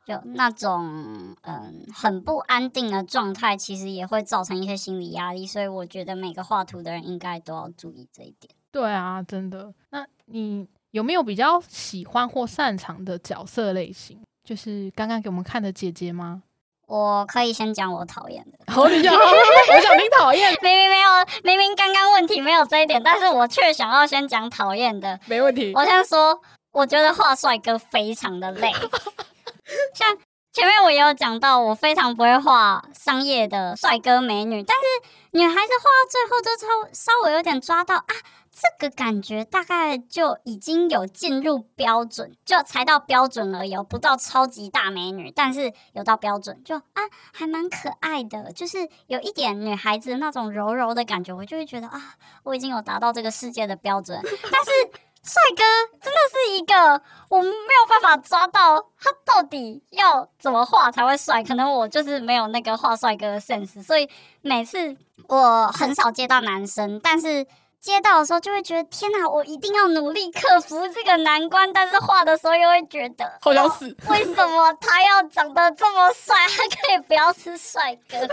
就那种嗯很不安定的状态，其实也会造成一些心理压力。所以我觉得每个画图的人应该都要注意这一点。对啊，真的。那你有没有比较喜欢或擅长的角色类型？就是刚刚给我们看的姐姐吗？我可以先讲我讨厌的，好，你讲，(laughs) 我想听讨厌，明明没有，明明刚刚问题没有这一点，但是我却想要先讲讨厌的。没问题。我先说，我觉得画帅哥非常的累。(laughs) 像前面我也有讲到，我非常不会画商业的帅哥美女，但是女孩子画到最后就稍稍微有点抓到啊，这个感觉大概就已经有进入标准，就才到标准了，有不到超级大美女，但是有到标准，就啊还蛮可爱的，就是有一点女孩子那种柔柔的感觉，我就会觉得啊，我已经有达到这个世界的标准，但是。帅哥真的是一个我没有办法抓到他到底要怎么画才会帅，可能我就是没有那个画帅哥的 sense，所以每次我很少接到男生，但是接到的时候就会觉得天哪，我一定要努力克服这个难关，但是画的时候又会觉得好想死，为什么他要长得这么帅，他可以不要是帅哥？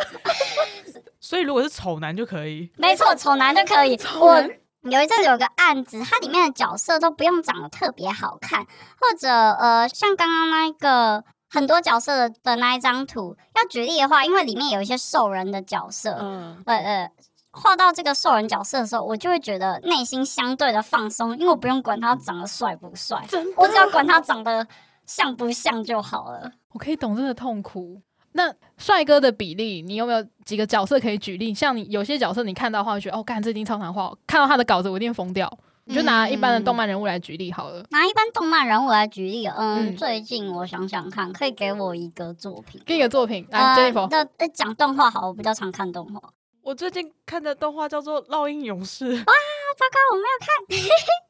所以如果是丑男就可以，没错，丑男就可以。我有一阵子有个案子，它里面的角色都不用长得特别好看，或者呃，像刚刚那个很多角色的那一张图，要举例的话，因为里面有一些兽人的角色，嗯，呃呃，画到这个兽人角色的时候，我就会觉得内心相对的放松，因为我不用管他长得帅不帅，我只要管他长得像不像就好了。我可以懂这个痛苦，那帅哥的比例，你有没有几个角色可以举例？像你有些角色，你看到的话，会觉得哦，干这一定超难画，看到他的稿子我一定疯掉。你就拿一般的动漫人物来举例好了，拿一般动漫人物来举例，嗯，嗯。最近我想想看，可以给我一个作品，给一个作品来呃 Jennifer，那那讲动画好，我比较常看动画。我最近看的动画叫做《烙印勇士》，哇糟糕，我没有看。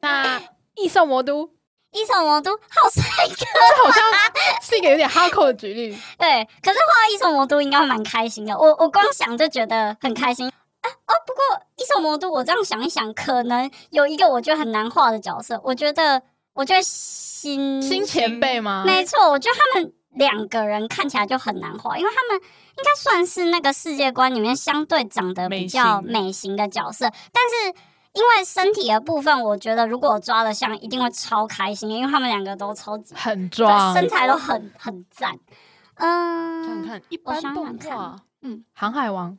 (laughs) 那异兽魔都，一手魔都，好帅哥。这好像是一个有点哈扣的举例。(laughs) 对，可是画一手魔都应该会蛮开心的，我我光想就觉得很开心。啊哦，不过一手魔都，我这样想一想，可能有一个我觉得很难画的角色，我觉得，我觉得新新前辈吗？没错，我觉得他们两个人看起来就很难画，因为他们应该算是那个世界观里面相对长得比较美型的角色，但是因为身体的部分，我觉得如果我抓得像，一定会超开心，因为他们两个都超级很对壮，身材都很很赞。想嗯想，看一我般动想想看画。航海王，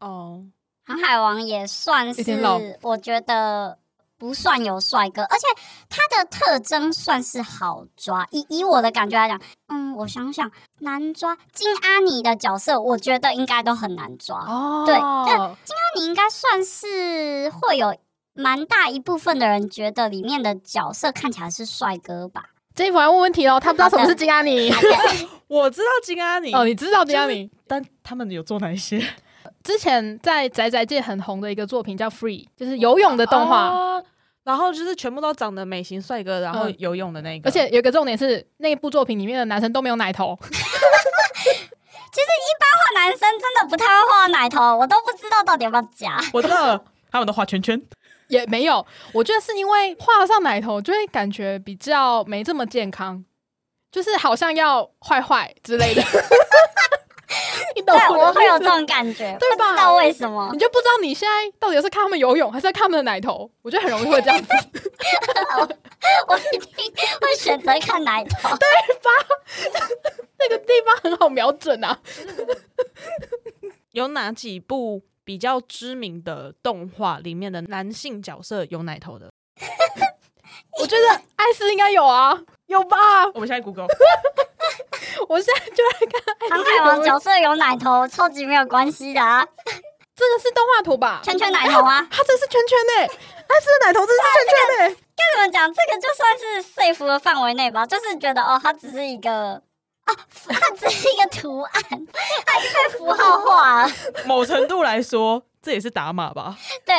哦，航海王也算是，我觉得不算有帅哥，而且他的特征算是好抓。以以我的感觉来讲，嗯，我想想，难抓金阿尼的角色，我觉得应该都很难抓。哦，对但金阿尼应该算是会有蛮大一部分的人觉得里面的角色看起来是帅哥吧？Jennifer 要问问题哦，他不知道什么是金阿尼。(laughs) 我知道金阿尼哦，你知道金阿尼？但他们有做哪一些之前在宅宅界很红的一个作品叫《Free》，就是游泳的动画。哦然后就是全部都长得美型帅哥，然后嗯游泳的那个，而且有一个重点是，那部作品里面的男生都没有奶头，(laughs) 画男生真的不太会画奶头，我都不知道到底要不要加。我知道了，他们都画圈圈，也没有。我觉得是因为画上奶头，就会感觉比较没这么健康，就是好像要坏坏之类的。(laughs) (laughs) 你懂对，我的意思我会有这种感觉，对吧不知道为什么你。就不知道你现在到底是看他们游泳，还是在看他们的奶头？我觉得很容易会这样子。(laughs) 我一定会选择看奶头。(laughs) 对吧那个地方很好瞄准啊。有哪几部比较知名的动画里面的男性角色有奶头的？我觉得艾斯应该有啊，有吧？我们现在 Google，(laughs) 我现在就来看 (laughs) 航海王角色有奶头，超级没有关系的啊，(laughs) 这个是动画图吧？圈圈奶头啊。它这是圈圈呢、艾斯的奶头这是圈圈呢、跟你们讲，这个就算是 safe 的范围内吧，就是觉得哦，它只是一个啊，它只是一个图案，它已经被符号化了。某程度来说，这也是打码吧？对，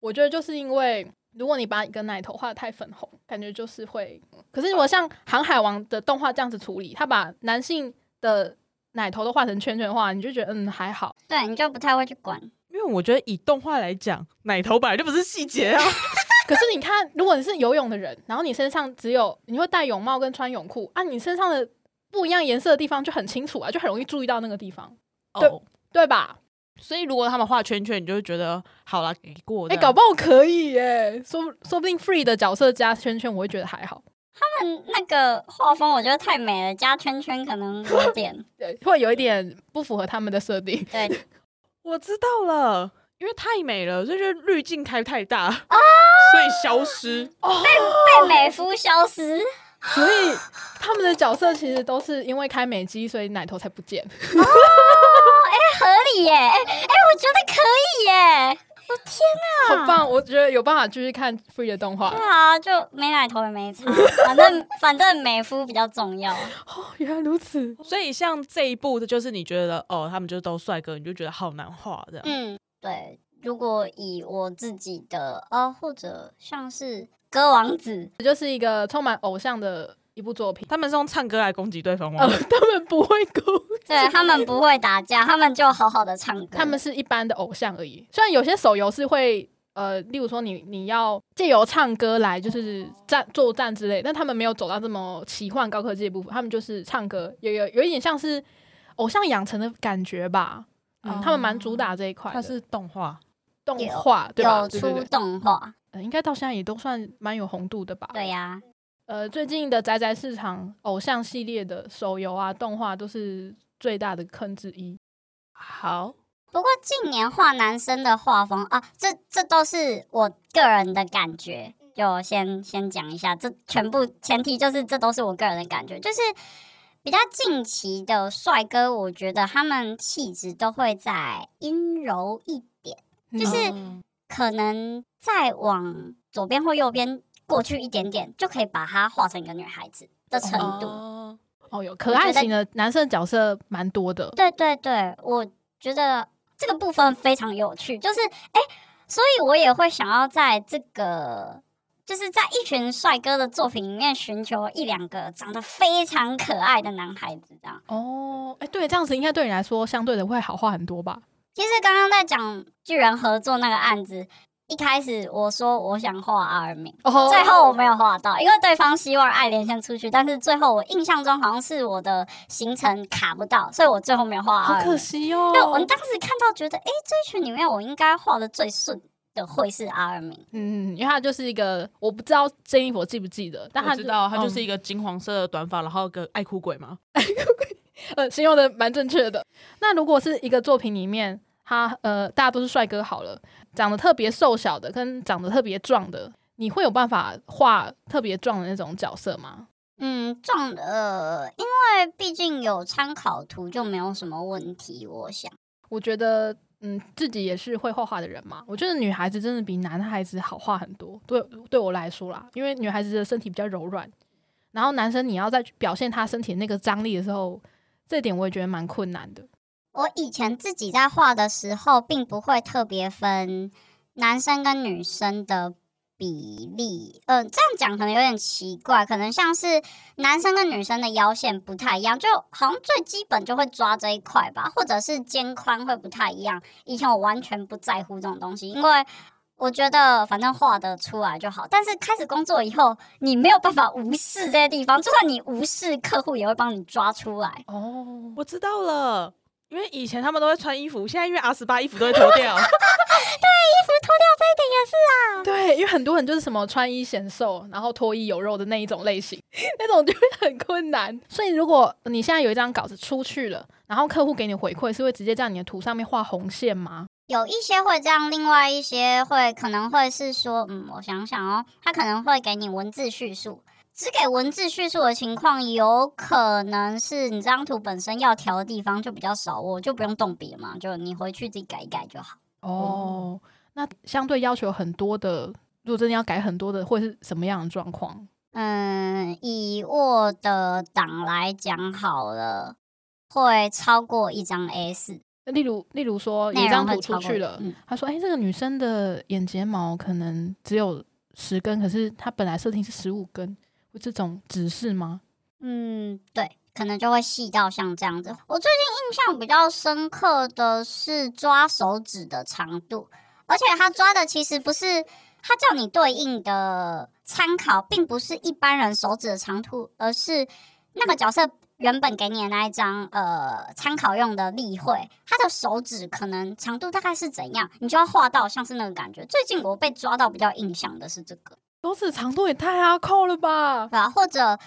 我觉得就是因为，如果你把一个奶头画的太粉红，感觉就是会。可是如果像《航海王》的动画这样子处理，他把男性的奶头都画成圈圈的话，你就觉得嗯还好。对，你就不太会去管。因为我觉得以动画来讲，奶头本来就不是细节啊。(laughs) 可是你看，如果你是游泳的人，然后你身上只有你会戴泳帽跟穿泳裤啊，你身上的不一样颜色的地方就很清楚啊，就很容易注意到那个地方，对哦，对吧？所以如果他们画圈圈，你就会觉得好了，给过。哎、搞不好可以耶，说说不定 free 的角色加圈圈，我会觉得还好，他们，那个画风我觉得太美了，加圈圈可能有点 (laughs) 对，会有一点不符合他们的设定。对。(laughs) 我知道了，因为太美了，所以就滤镜开太大啊所以消失。被美肤消失，所以他们的角色其实都是因为开美肌，所以奶头才不见。(laughs) 合理耶！哎、哎、我觉得可以耶！我天哪好棒！我觉得有办法继续看 free 的动画对。啊，就没奶头也没差，反正反正美肤比较重要。哦，原来如此。所以像这一部，就是你觉得哦，他们就都帅哥，你就觉得好难画这样。嗯，对。如果以我自己的呃，或者像是歌王子，这就是一个充满偶像的一部作品。他们是用唱歌来攻击对方吗？呃，(laughs) 他们不会攻对他们不会打架，他们就好好的唱歌。他们是一般的偶像而已。虽然有些手游是会呃，例如说你你要借由唱歌来就是战作战之类，但他们没有走到这么奇幻高科技的部分，他们就是唱歌，有有有一点像是偶像养成的感觉吧。嗯，哦他们蛮主打这一块的。它是动画，动画对吧？有出动画，呃应该到现在也都算蛮有红度的吧。对呀、呃，最近的宅宅市场偶像系列的手游啊、动画都是最大的坑之一。好，不过近年画男生的画风啊，这这都是我个人的感觉，就先先讲一下，这全部前提就是这都是我个人的感觉，就是比较近期的帅哥，我觉得他们气质都会再阴柔一点，就是嗯可能再往左边或右边过去一点点，就可以把它画成一个女孩子的程度。哦哦，有可爱型的男生角色蛮多的。对对对，我觉得这个部分非常有趣，就是哎、所以我也会想要在这个，就是在一群帅哥的作品里面寻求一两个长得非常可爱的男孩子，这样。哦，哎，对，这样子应该对你来说相对的会好画很多吧？其实刚刚在讲巨人合作那个案子，一开始我说我想画阿尔敏。哦最后我没有画到，因为对方希望爱莲先出去，但是最后我印象中好像是我的行程卡不到，所以我最后没有画阿好可。惜哦。对，我当时看到觉得，哎、这一群里面我应该画的最顺的会是阿尔敏。嗯，因为他就是一个，我不知道这衣服我记不记得，但他知道，他就是嗯一个金黄色的短发，然后有个爱哭鬼嘛。(laughs) 爱哭鬼呃，形容的蛮正确的。那如果是一个作品里面，他呃大家都是帅哥好了，长得特别瘦小的跟长得特别壮的，你会有办法画特别壮的那种角色吗？嗯，壮的，呃，因为毕竟有参考图，就没有什么问题。我想，我觉得，嗯，自己也是会画画的人嘛。我觉得女孩子真的比男孩子好画很多，对对我来说啦，因为女孩子的身体比较柔软，然后男生你要再去表现他身体那个张力的时候，这点我也觉得蛮困难的。我以前自己在画的时候，并不会特别分男生跟女生的比例。嗯、这样讲可能有点奇怪，可能像是男生跟女生的腰线不太一样，就好像最基本就会抓这一块吧，或者是肩宽会不太一样。以前我完全不在乎这种东西，因为。我觉得反正画得出来就好，但是开始工作以后，你没有办法无视这些地方，就算你无视，客户也会帮你抓出来。哦，我知道了，因为以前他们都会穿衣服，现在因为 R 十八衣服都会脱掉。对，因为很多人就是什么穿衣显瘦，然后脱衣有肉的那一种类型，(laughs) 那种就会很困难。所以如果你现在有一张稿子出去了，然后客户给你回馈，是会直接在你的图上面画红线吗？有一些会这样，另外一些会可能会是说，嗯，我想想哦，他可能会给你文字叙述。只给文字叙述的情况，有可能是你这张图本身要调的地方就比较少，我就不用动笔嘛，就你回去自己改一改就好。哦，那相对要求很多的，如果真的要改很多的，会是什么样的状况？嗯，以 Word 档来讲好了，会超过一张 A 四，例如，例如说一张图出去了，嗯他说：“哎、这个女生的眼睫毛可能只有十根，可是她本来设定是十五根，有这种指示吗？”嗯，对，可能就会细到像这样子。我最近印象比较深刻的是抓手指的长度，而且他抓的其实不是他叫你对应的参考，并不是一般人手指的长度，而是那个角色。原本给你的那一张呃参考用的例会，他的手指可能长度大概是怎样，你就要画到像是那个感觉。最近我被抓到比较印象的是这个。手指长度也太哈扣了吧！对啊，或者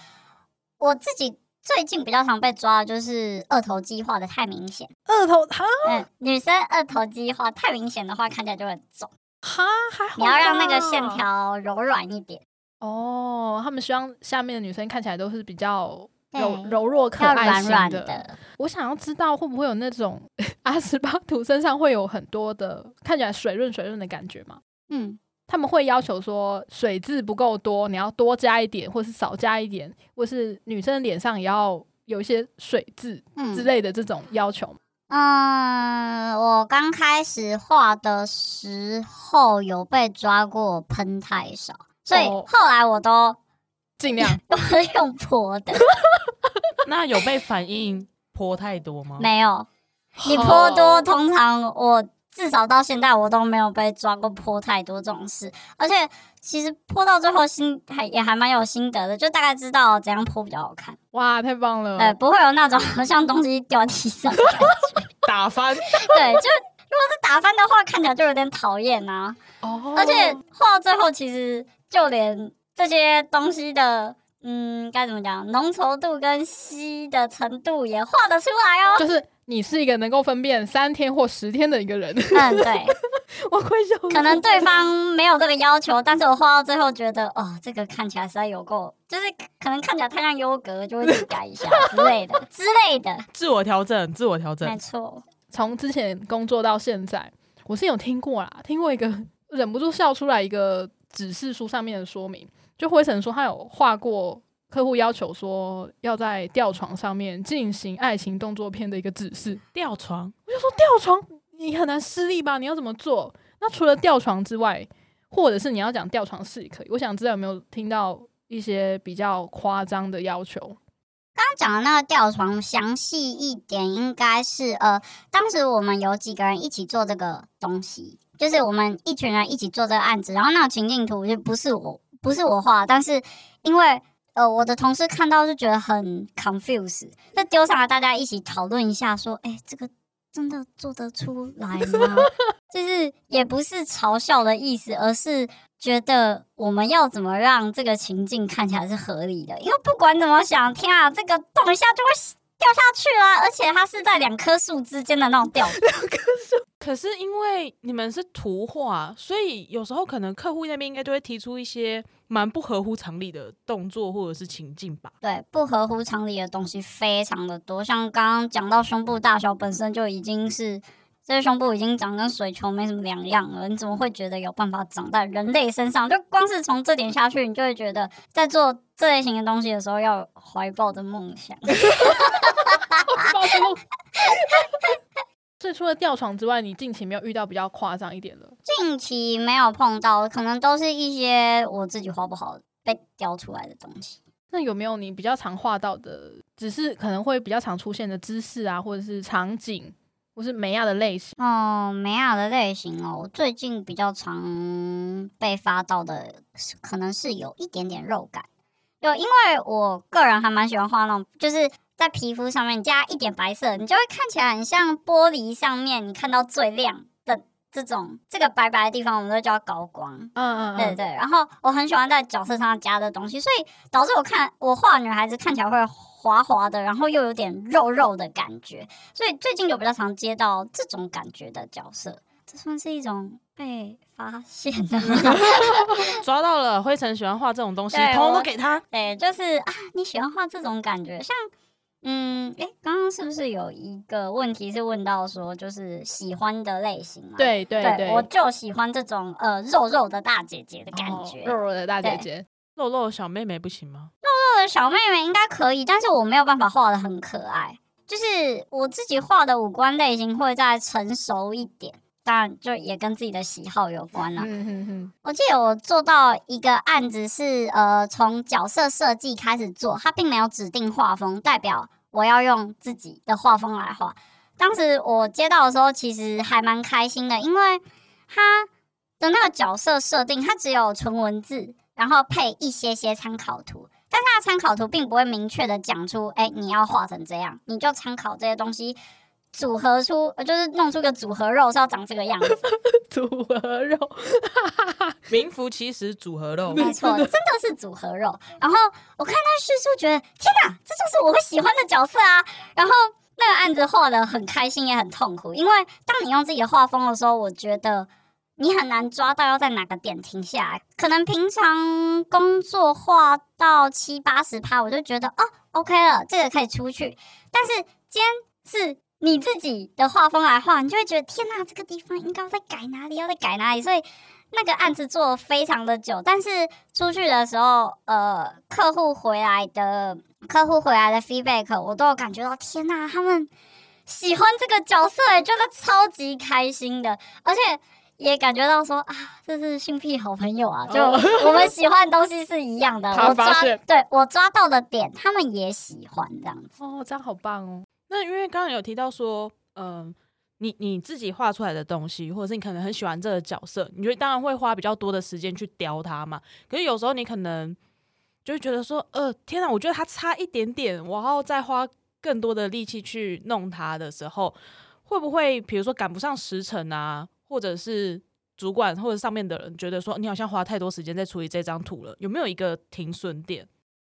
我自己最近比较常被抓的就是二头肌画的太明显。二头哈嗯，女生二头肌画太明显的话，看起来就会很重。哈还好，你要让那个线条柔软一点，哦，他们希望下面的女生看起来都是比较柔柔弱可爱型的。我想要知道会不会有那种 (laughs) 阿斯巴图身上会有很多的看起来水润水润的感觉吗？嗯，他们会要求说水渍不够多，你要多加一点，或是少加一点，或是女生的脸上也要有一些水渍嗯之类的这种要求吗。嗯，我刚开始画的时候有被抓过喷太少，所以哦后来我都尽量 (laughs) 都是用泼的，(laughs) 那有被反映泼太多吗？没有。你泼多，通常我至少到现在我都没有被抓过泼太多这种事，而且其实泼到最后心还也还蛮有心得的，就大概知道怎样泼比较好看，哇，太棒了！哎，不会有那种 (laughs) 好像东西掉地上的感觉。(laughs) 打翻，(laughs) 对，就如果是打翻的话，看起来就有点讨厌啊。哦，而且画到最后，其实就连这些东西的。嗯，该怎么讲？浓稠度跟稀的程度也画得出来哦。就是你是一个能够分辨三天或十天的一个人。嗯，对，(laughs) 我会笑可能对方没有这个要求，但是我画到最后觉得，哦，这个看起来实在有够，就是可能看起来太像优格，就会去改一下 (laughs) 之类的之类的。自我调整，自我调整没。错，从之前工作到现在，我是有听过啦，听过一个忍不住笑出来一个指示书上面的说明，就灰尘说他有画过客户要求说要在吊床上面进行爱情动作片的一个指示。吊床，我就说吊床你很难施力吧？你要怎么做？那除了吊床之外，或者是你要讲吊床是也可以。我想知道有没有听到一些比较夸张的要求？刚刚讲的那个吊床，详细一点应该是呃，当时我们有几个人一起做这个东西，就是我们一群人一起做这个案子，然后那个情境图就不是我，不是我画，但是因为呃我的同事看到就觉得很 confuse，就丢上来大家一起讨论一下，说，哎、这个真的做得出来吗？(laughs) 就是也不是嘲笑的意思，而是觉得我们要怎么让这个情境看起来是合理的。因为不管怎么想，天啊，这个动一下就会掉下去啦！而且它是在两棵树之间的那种掉。两棵树。可是因为你们是图画，所以有时候可能客户那边应该就会提出一些蛮不合乎常理的动作或者是情境吧。对，不合乎常理的东西非常的多，像刚刚讲到胸部大小本身就已经是。这个胸部已经长跟水球没什么两样了，你怎么会觉得有办法长在人类身上？就光是从这点下去，你就会觉得在做这类型的东西的时候，要怀抱着梦想。抱歉所以除了吊床之外，你近期没有遇到比较夸张一点的？近期没有碰到，可能都是一些我自己画不好被雕出来的东西。那有没有你比较常画到的，只是可能会比较常出现的姿势啊，或者是场景，或是美亚的类型？哦，美亚的类型哦，我最近比较常被发到的是，可能是有一点点肉感。有，因为我个人还蛮喜欢画那种，就是在皮肤上面加一点白色，你就会看起来很像玻璃上面你看到最亮的这种这个白白的地方，我们都叫它高光。嗯嗯嗯，对对，然后我很喜欢在角色上加的东西，所以导致我看我画女孩子看起来会滑滑的，然后又有点肉肉的感觉，所以最近有比较常接到这种感觉的角色，这算是一种被发现的吗？(laughs) 抓到了，灰尘喜欢画这种东西，对通通给他。对，就是啊，你喜欢画这种感觉，像。嗯，哎，刚刚是不是有一个问题是问到说，就是喜欢的类型嘛？对对对，对，我就喜欢这种呃肉肉的大姐姐的感哦觉。肉肉的大姐姐。肉肉的小妹妹不行吗？肉肉的小妹妹应该可以，但是我没有办法画的很可爱。就是我自己画的五官类型会再成熟一点，当然就也跟自己的喜好有关啦、嗯哼哼，我记得我做到一个案子是呃从角色设计开始做，它并没有指定画风，代表我要用自己的画风来画。当时我接到的时候，其实还蛮开心的，因为它的那个角色设定，它只有纯文字，然后配一些些参考图，但它的参考图并不会明确的讲出，哎、你要画成这样，你就参考这些东西。组合出，呃就是弄出个组合肉是要长这个样子，(laughs) 组合肉，(laughs) 名副其实组合肉。没错，真的是组合肉。然后我看他叙述，觉得天哪，这就是我会喜欢的角色啊！然后那个案子画的很开心，也很痛苦，因为当你用自己的画风的时候，我觉得你很难抓到要在哪个点停下来。可能平常工作画到七八十趴，我就觉得哦，OK 了，这个可以出去。但是今天是你自己的画风来画，你就会觉得天哪，这个地方应该要再改哪里，要再改哪里，所以。那个案子做了非常的久，但是出去的时候，呃，客户回来的客户回来的 feedback，我都有感觉到，天呐，他们喜欢这个角色，哎，觉得超级开心的，而且也感觉到说啊，这是性癖好朋友啊，(laughs) 就哦我们喜欢的东西是一样的，他 (laughs) 我抓发现对我抓到的点，他们也喜欢这样子。哦，这样好棒哦。那因为刚刚有提到说，嗯、你你自己画出来的东西，或者是你可能很喜欢这个角色，你就当然会花比较多的时间去雕它嘛。可是有时候你可能就会觉得说，呃，天哪，我觉得它差一点点，我要再花更多的力气去弄它的时候，会不会比如说赶不上时辰啊，或者是主管或者上面的人觉得说你好像花太多时间在处理这张图了，有没有一个停损点？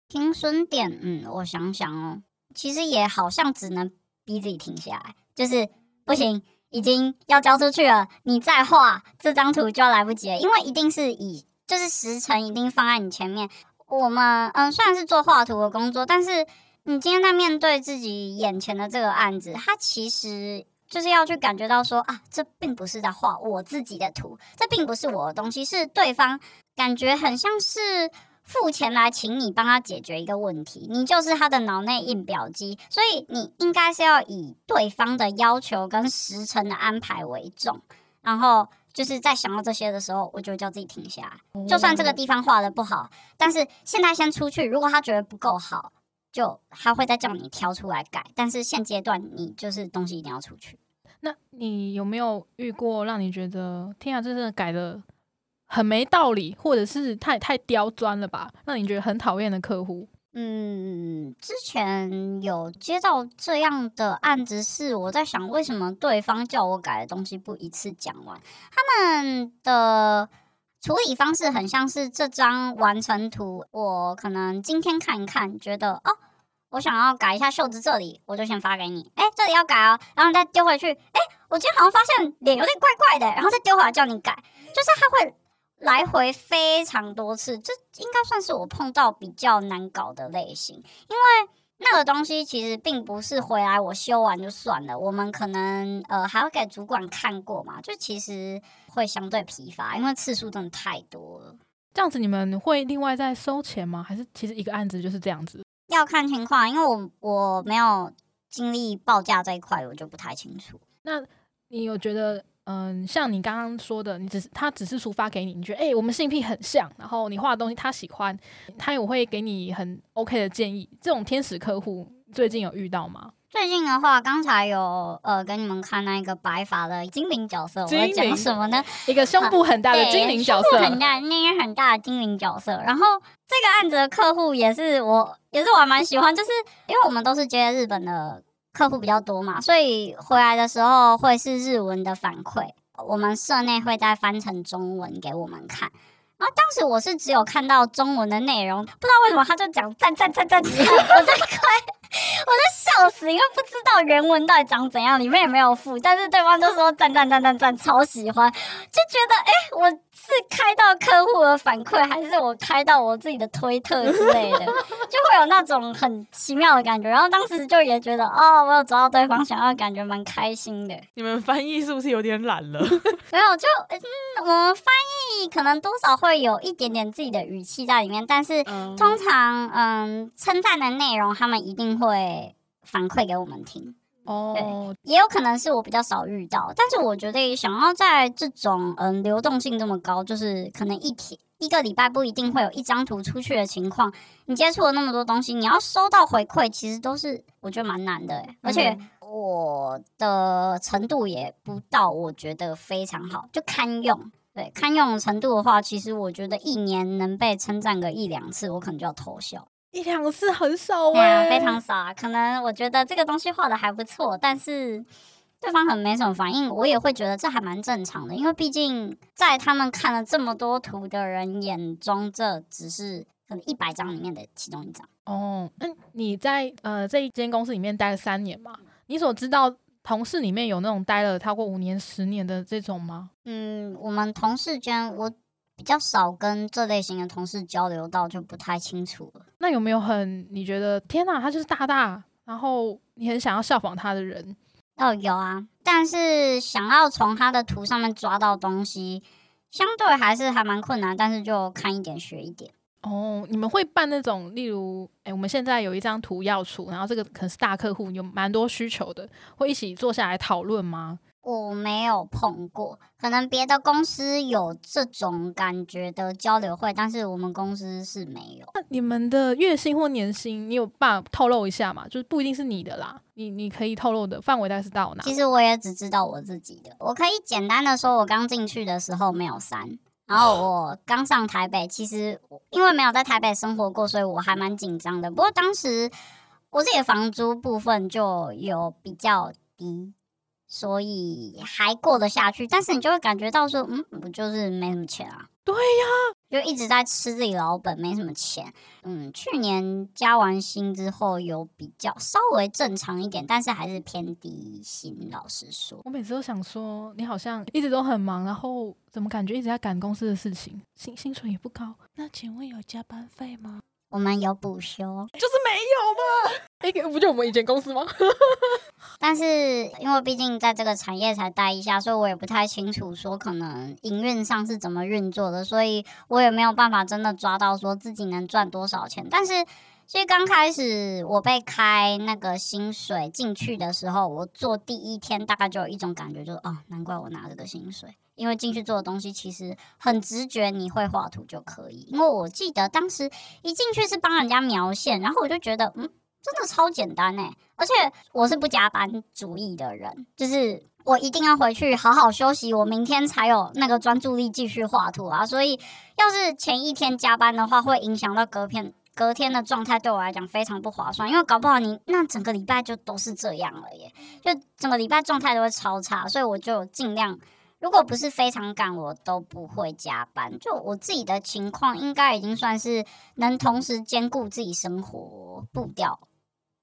停损点，嗯，我想想哦，其实也好像只能逼自己停下来，就是不行，已经要交出去了，你再画这张图就要来不及了，因为一定是以就是时辰一定放在你前面。我们嗯，虽然是做画图的工作，但是你今天在面对自己眼前的这个案子，它其实就是要去感觉到说啊，这并不是在画我自己的图，这并不是我的东西，是对方感觉很像是。付钱来请你帮他解决一个问题，你就是他的脑内印表机，所以你应该是要以对方的要求跟时辰的安排为重，然后就是在想到这些的时候，我就叫自己停下来，就算这个地方画的不好，但是现在先出去，如果他觉得不够好，就他会再叫你挑出来改，但是现阶段你就是东西一定要出去。那你有没有遇过让你觉得天啊，这真的改的？很没道理，或者是太太刁钻了吧？让你觉得很讨厌的客户。嗯，之前有接到这样的案子，是我在想，为什么对方叫我改的东西不一次讲完？他们的处理方式很像是这张完成图，我可能今天看一看，觉得哦，我想要改一下袖子这里，我就先发给你。哎，这里要改哦，然后再丢回去。哎，我今天好像发现脸有点怪怪的，然后再丢回来叫你改，就是他会。来回非常多次，这应该算是我碰到比较难搞的类型，因为那个东西其实并不是回来我修完就算了，我们可能呃还要给主管看过嘛，就其实会相对疲乏，因为次数真的太多了。这样子你们会另外再收钱吗？还是其实一个案子就是这样子？要看情况，因为我我没有经历报价这一块，我就不太清楚。那你有觉得？嗯，像你刚刚说的，你只是他只是抒发给你，你觉得哎，我们性癖很像，然后你画的东西他喜欢，他也会给你很 OK 的建议。这种天使客户最近有遇到吗？最近的话，刚才有呃给你们看那个白发的精灵角色，我在讲什么呢？一个胸部很大的精灵角色，很大，那个很大的精灵角色。然后这个案子的客户也是我，也是我还蛮喜欢，就是因为我们都是接日本的。客户比较多嘛，所以回来的时候会是日文的反馈，我们社内会再翻成中文给我们看。然后当时我是只有看到中文的内容，不知道为什么他就讲赞赞赞赞，我在快，我在笑死，因为不知道原文到底长怎样，里面也没有附，但是对方就说赞赞赞赞赞，超喜欢，就觉得哎我。是开到客户的反馈，还是我开到我自己的推特之类的，(laughs) 就会有那种很奇妙的感觉。然后当时就也觉得，哦，我有找到对方想要，感觉蛮开心的。你们翻译是不是有点懒了？(laughs) 没有，就嗯，我们翻译可能多少会有一点点自己的语气在里面，但是通常嗯，称赞的内容他们一定会反馈给我们听。哦，也有可能是我比较少遇到，但是我觉得想要在这种嗯流动性这么高，就是可能一天一个礼拜不一定会有一张图出去的情况，你接触了那么多东西，你要收到回馈，其实都是我觉得蛮难的，而且我的程度也不到，我觉得非常好，就堪用。对，堪用程度的话，其实我觉得一年能被称赞个一两次，我可能就要偷笑。一两次很少哎，非常少啊。可能我觉得这个东西画的还不错，但是对方可能没什么反应，我也会觉得这还蛮正常的。因为毕竟在他们看了这么多图的人眼中，这只是可能一百张里面的其中一张。哦，那，你在呃这一间公司里面待了三年嘛？你所知道同事里面有那种待了超过五年、十年的这种吗？嗯，我们同事间我。比较少跟这类型的同事交流到，就不太清楚了。那有没有很你觉得天哪，他就是大大，然后你很想要效仿他的人？哦，有啊，但是想要从他的图上面抓到东西，相对还是还蛮困难。但是就看一点学一点。哦，你们会办那种，例如，哎，我们现在有一张图要出，然后这个可能是大客户，有蛮多需求的，会一起坐下来讨论吗？我没有碰过，可能别的公司有这种感觉的交流会，但是我们公司是没有。那你们的月薪或年薪，你有办法透露一下吗？就是不一定是你的啦，你你可以透露的范围大概是到哪？其实我也只知道我自己的，我可以简单的说，我刚进去的时候没有三，然后我刚上台北，其实因为没有在台北生活过，所以我还蛮紧张的。不过当时我自己的房租部分就有比较低。所以还过得下去，但是你就会感觉到说，嗯，我就是没什么钱啊？对呀，就一直在吃自己老本，没什么钱。嗯，去年加完薪之后有比较稍微正常一点，但是还是偏低薪。老实说，我每次都想说，你好像一直都很忙，然后怎么感觉一直在赶公司的事情，薪薪水也不高。那请问有加班费吗？我们有补休，就是没有嘛？哎，不就我们以前公司吗？(laughs) 但是因为毕竟在这个产业才待一下，所以我也不太清楚说可能营运上是怎么运作的，所以我也没有办法真的抓到说自己能赚多少钱。但是其实刚开始我被开那个薪水进去的时候，我做第一天大概就有一种感觉，就是哦，难怪我拿这个薪水。因为进去做的东西其实很直觉，你会画图就可以。因为我记得当时一进去是帮人家描线，然后我就觉得，嗯，真的超简单哎！而且我是不加班主义的人，就是我一定要回去好好休息，我明天才有那个专注力继续画图啊。所以要是前一天加班的话，会影响到隔片隔天的状态，对我来讲非常不划算。因为搞不好你那整个礼拜就都是这样了耶，就整个礼拜状态都会超差，所以我就尽量。如果不是非常赶，我都不会加班。就我自己的情况，应该已经算是能同时兼顾自己生活步调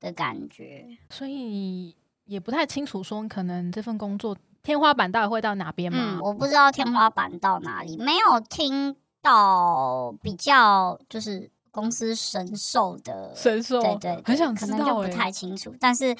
的感觉。所以也不太清楚说，可能这份工作天花板到底会到哪边吗？我不知道天花板到哪里，没有听到比较就是公司神兽的神兽，对对，很想可能就不太清楚。但是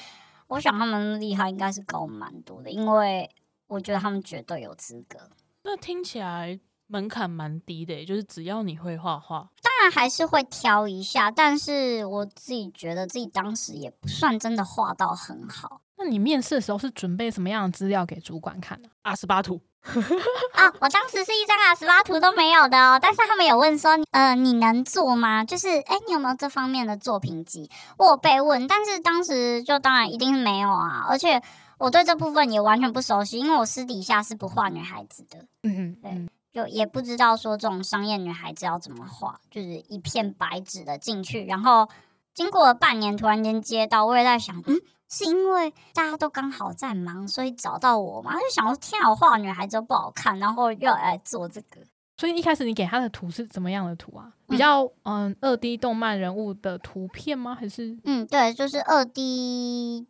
我想他们厉害应该是高蛮多的，因为。我觉得他们绝对有资格。那听起来门槛蛮低的，就是只要你会画画，当然还是会挑一下。但是我自己觉得自己当时也不算真的画到很好。那你面试的时候是准备什么样的资料给主管看呢？阿斯巴图 (laughs) 啊，我当时是一张阿斯巴图都没有的哦。但是他们有问说，呃，你能做吗？就是，哎，你有没有这方面的作品集？我被问，但是当时就当然一定是没有啊，而且。我对这部分也完全不熟悉，因为我私底下是不画女孩子的，嗯嗯，对，就也不知道说这种商业女孩子要怎么画，就是一片白纸的进去，然后经过了半年，突然间接到，我也在想，嗯，是因为大家都刚好在忙，所以找到我嘛？就想说，天啊，我画女孩子不好看，然后又来做这个，所以一开始你给他的图是怎么样的图啊？比较嗯二 D 动漫人物的图片吗？还是嗯对，就是二 D。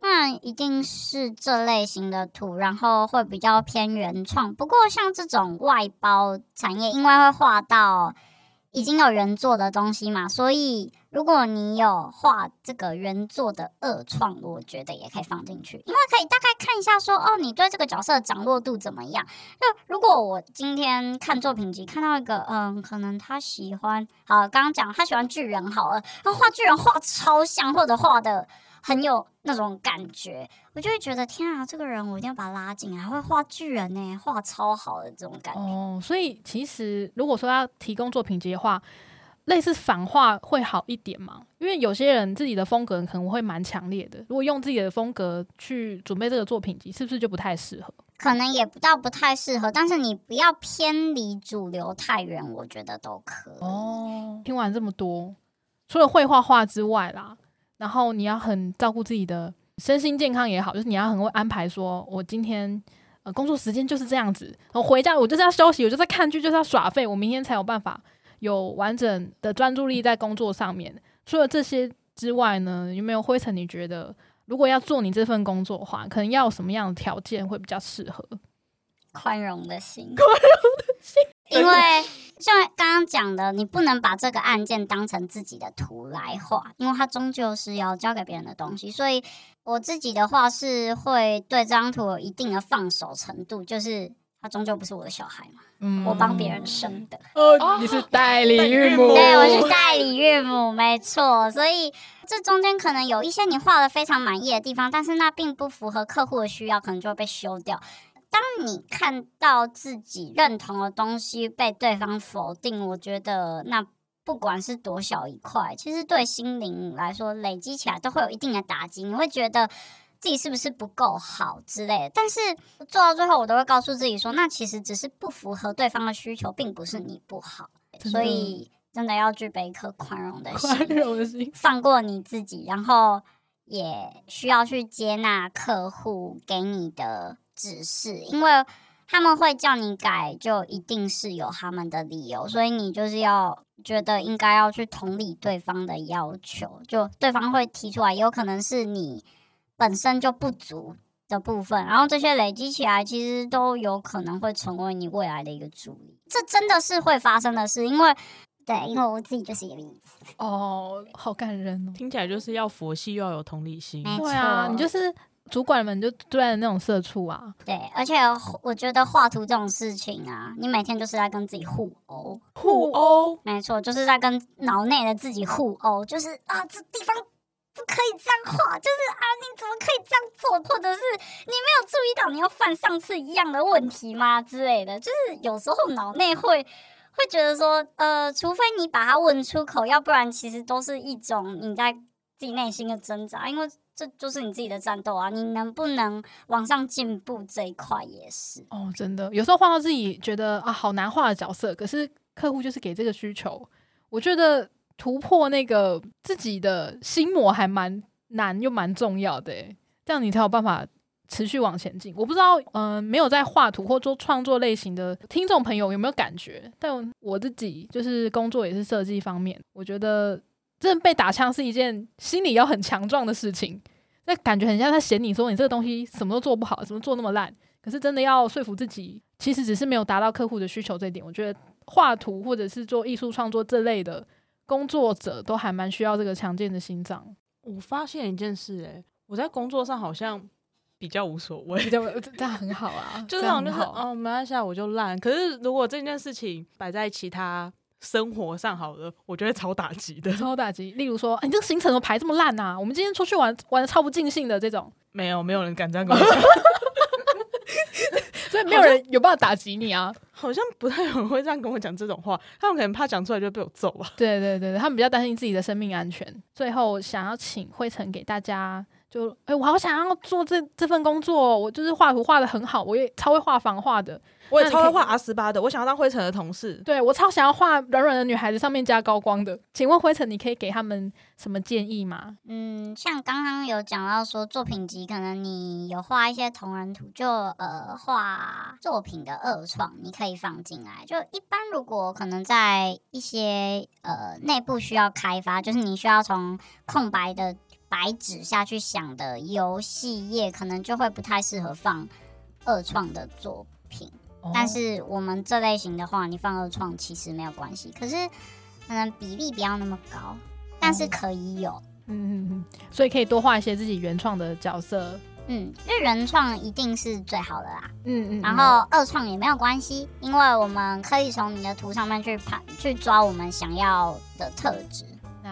那一定是这类型的图，然后会比较偏原创。不过像这种外包产业，因为会画到已经有原作的东西嘛，所以如果你有画这个原作的二创，我觉得也可以放进去，因为可以大概看一下说，哦，你对这个角色的掌握度怎么样？就如果我今天看作品集看到一个，嗯，可能他喜欢，好，刚刚讲他喜欢巨人，好了，然后画巨人画超像，或者画的。很有那种感觉，我就会觉得天啊，这个人我一定要把他拉进来，会画巨人呢，画超好的这种感觉。哦，所以其实如果说要提供作品集的话，类似反画会好一点嘛？因为有些人自己的风格可能会蛮强烈的，如果用自己的风格去准备这个作品集，是不是就不太适合？可能也不到不太适合，但是你不要偏离主流太远，我觉得都可以。哦，听完这么多，除了会画画之外啦。然后你要很照顾自己的身心健康也好，就是你要很会安排，说我今天呃工作时间就是这样子，我回家我就是要休息，我就在看剧，就是要耍废，我明天才有办法有完整的专注力在工作上面。除了这些之外呢，有没有灰尘？你觉得如果要做你这份工作的话，可能要什么样的条件会比较适合？宽容的心，宽容的心，因为像刚刚讲的，你不能把这个案件当成自己的图来画，因为它终究是要交给别人的东西。所以我自己的话是会对这张图有一定的放手程度，就是它终究不是我的小孩嘛，嗯，我帮别人生的。哦，你是代理孕母，对，我是代理孕母，没错。所以这中间可能有一些你画的非常满意的地方，但是那并不符合客户的需要，可能就会被修掉。当你看到自己认同的东西被对方否定，我觉得那不管是多小一块，其实对心灵来说累积起来都会有一定的打击。你会觉得自己是不是不够好之类的。但是做到最后，我都会告诉自己说，那其实只是不符合对方的需求，并不是你不好。所以真的要具备一颗宽容的心，宽容的心，放过你自己，然后也需要去接纳客户给你的。指示，因为他们会叫你改，就一定是有他们的理由，所以你就是要觉得应该要去同理对方的要求，就对方会提出来，有可能是你本身就不足的部分，然后这些累积起来，其实都有可能会成为你未来的一个助力。这真的是会发生的事，因为对，因为我自己就是一个例子。哦，好感人哦。听起来就是要佛系又要有同理心。对啊，你就是主管们就对待那种社畜啊。对，而且我觉得画图这种事情啊，你每天就是在跟自己互殴。互殴，没错，就是在跟脑内的自己互殴，就是啊，这地方不可以这样画，就是啊，你怎么可以这样做，或者是你没有注意到你要犯上次一样的问题吗之类的，就是有时候脑内会会觉得说，呃，除非你把它问出口，要不然其实都是一种你在自己内心的挣扎，因为这就是你自己的战斗啊，你能不能往上进步这一块也是。哦，真的，有时候画到自己觉得啊好难画的角色，可是客户就是给这个需求，我觉得突破那个自己的心魔还蛮难又蛮重要的，这样你才有办法持续往前进。我不知道，嗯、没有在画图或做创作类型的听众朋友有没有感觉？但我自己就是工作也是设计方面，我觉得真的被打枪是一件心理要很强壮的事情。那感觉很像他嫌你说你这个东西什么都做不好，怎么做那么烂。可是真的要说服自己，其实只是没有达到客户的需求这一点。我觉得画图或者是做艺术创作这类的工作者，都还蛮需要这个强健的心脏。我发现一件事、欸，我在工作上好像比较无所谓，比较这这样很好啊，就是这那种就是。哦，没关系啊，我就烂。可是如果这件事情摆在其他生活上好了，(laughs) 我觉得超打击的。(laughs) 超打击，例如说，哎你这个行程怎么排这么烂呐、我们今天出去玩玩的超不尽兴的这种，没有，没有人敢这样跟我讲，(laughs) 所以没有人有办法打击你啊。好像不太有人会这样跟我讲这种话。他们可能怕讲出来就被我揍吧。对对对对，他们比较担心自己的生命安全。最后想要请灰尘给大家，就哎、我好想要做这这份工作哦，我就是画图画的很好，我也超会画房画的，我也超会画 R 十八的，我想要当灰尘的同事。对我超想要画软软的女孩子上面加高光的。请问灰尘，你可以给他们什么建议吗？嗯，像刚刚有讲到说作品集，可能你有画一些同人图，就呃画作品的二创，你可以放进来。就一般如果可能在一些呃内部需要开发，就是你需要从空白的白纸下去想的游戏页，可能就会不太适合放二创的作品。但哦是我们这类型的话，你放二创其实没有关系，可是可能比例不要那么高，但是可以有。嗯嗯嗯，所以可以多画一些自己原创的角色。嗯，因为原创一定是最好的啦，嗯嗯，然后二创也没有关系，因为我们可以从你的图上面去判去抓我们想要的特质。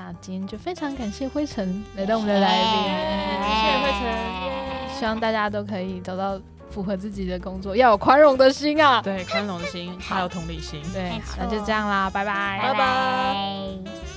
那今天就非常感谢灰尘来到我们的来宾，谢谢灰尘希望大家都可以找到符合自己的工作，要有宽容的心啊。对，宽容的心还有同理心。对那就这样啦，拜拜，拜。拜拜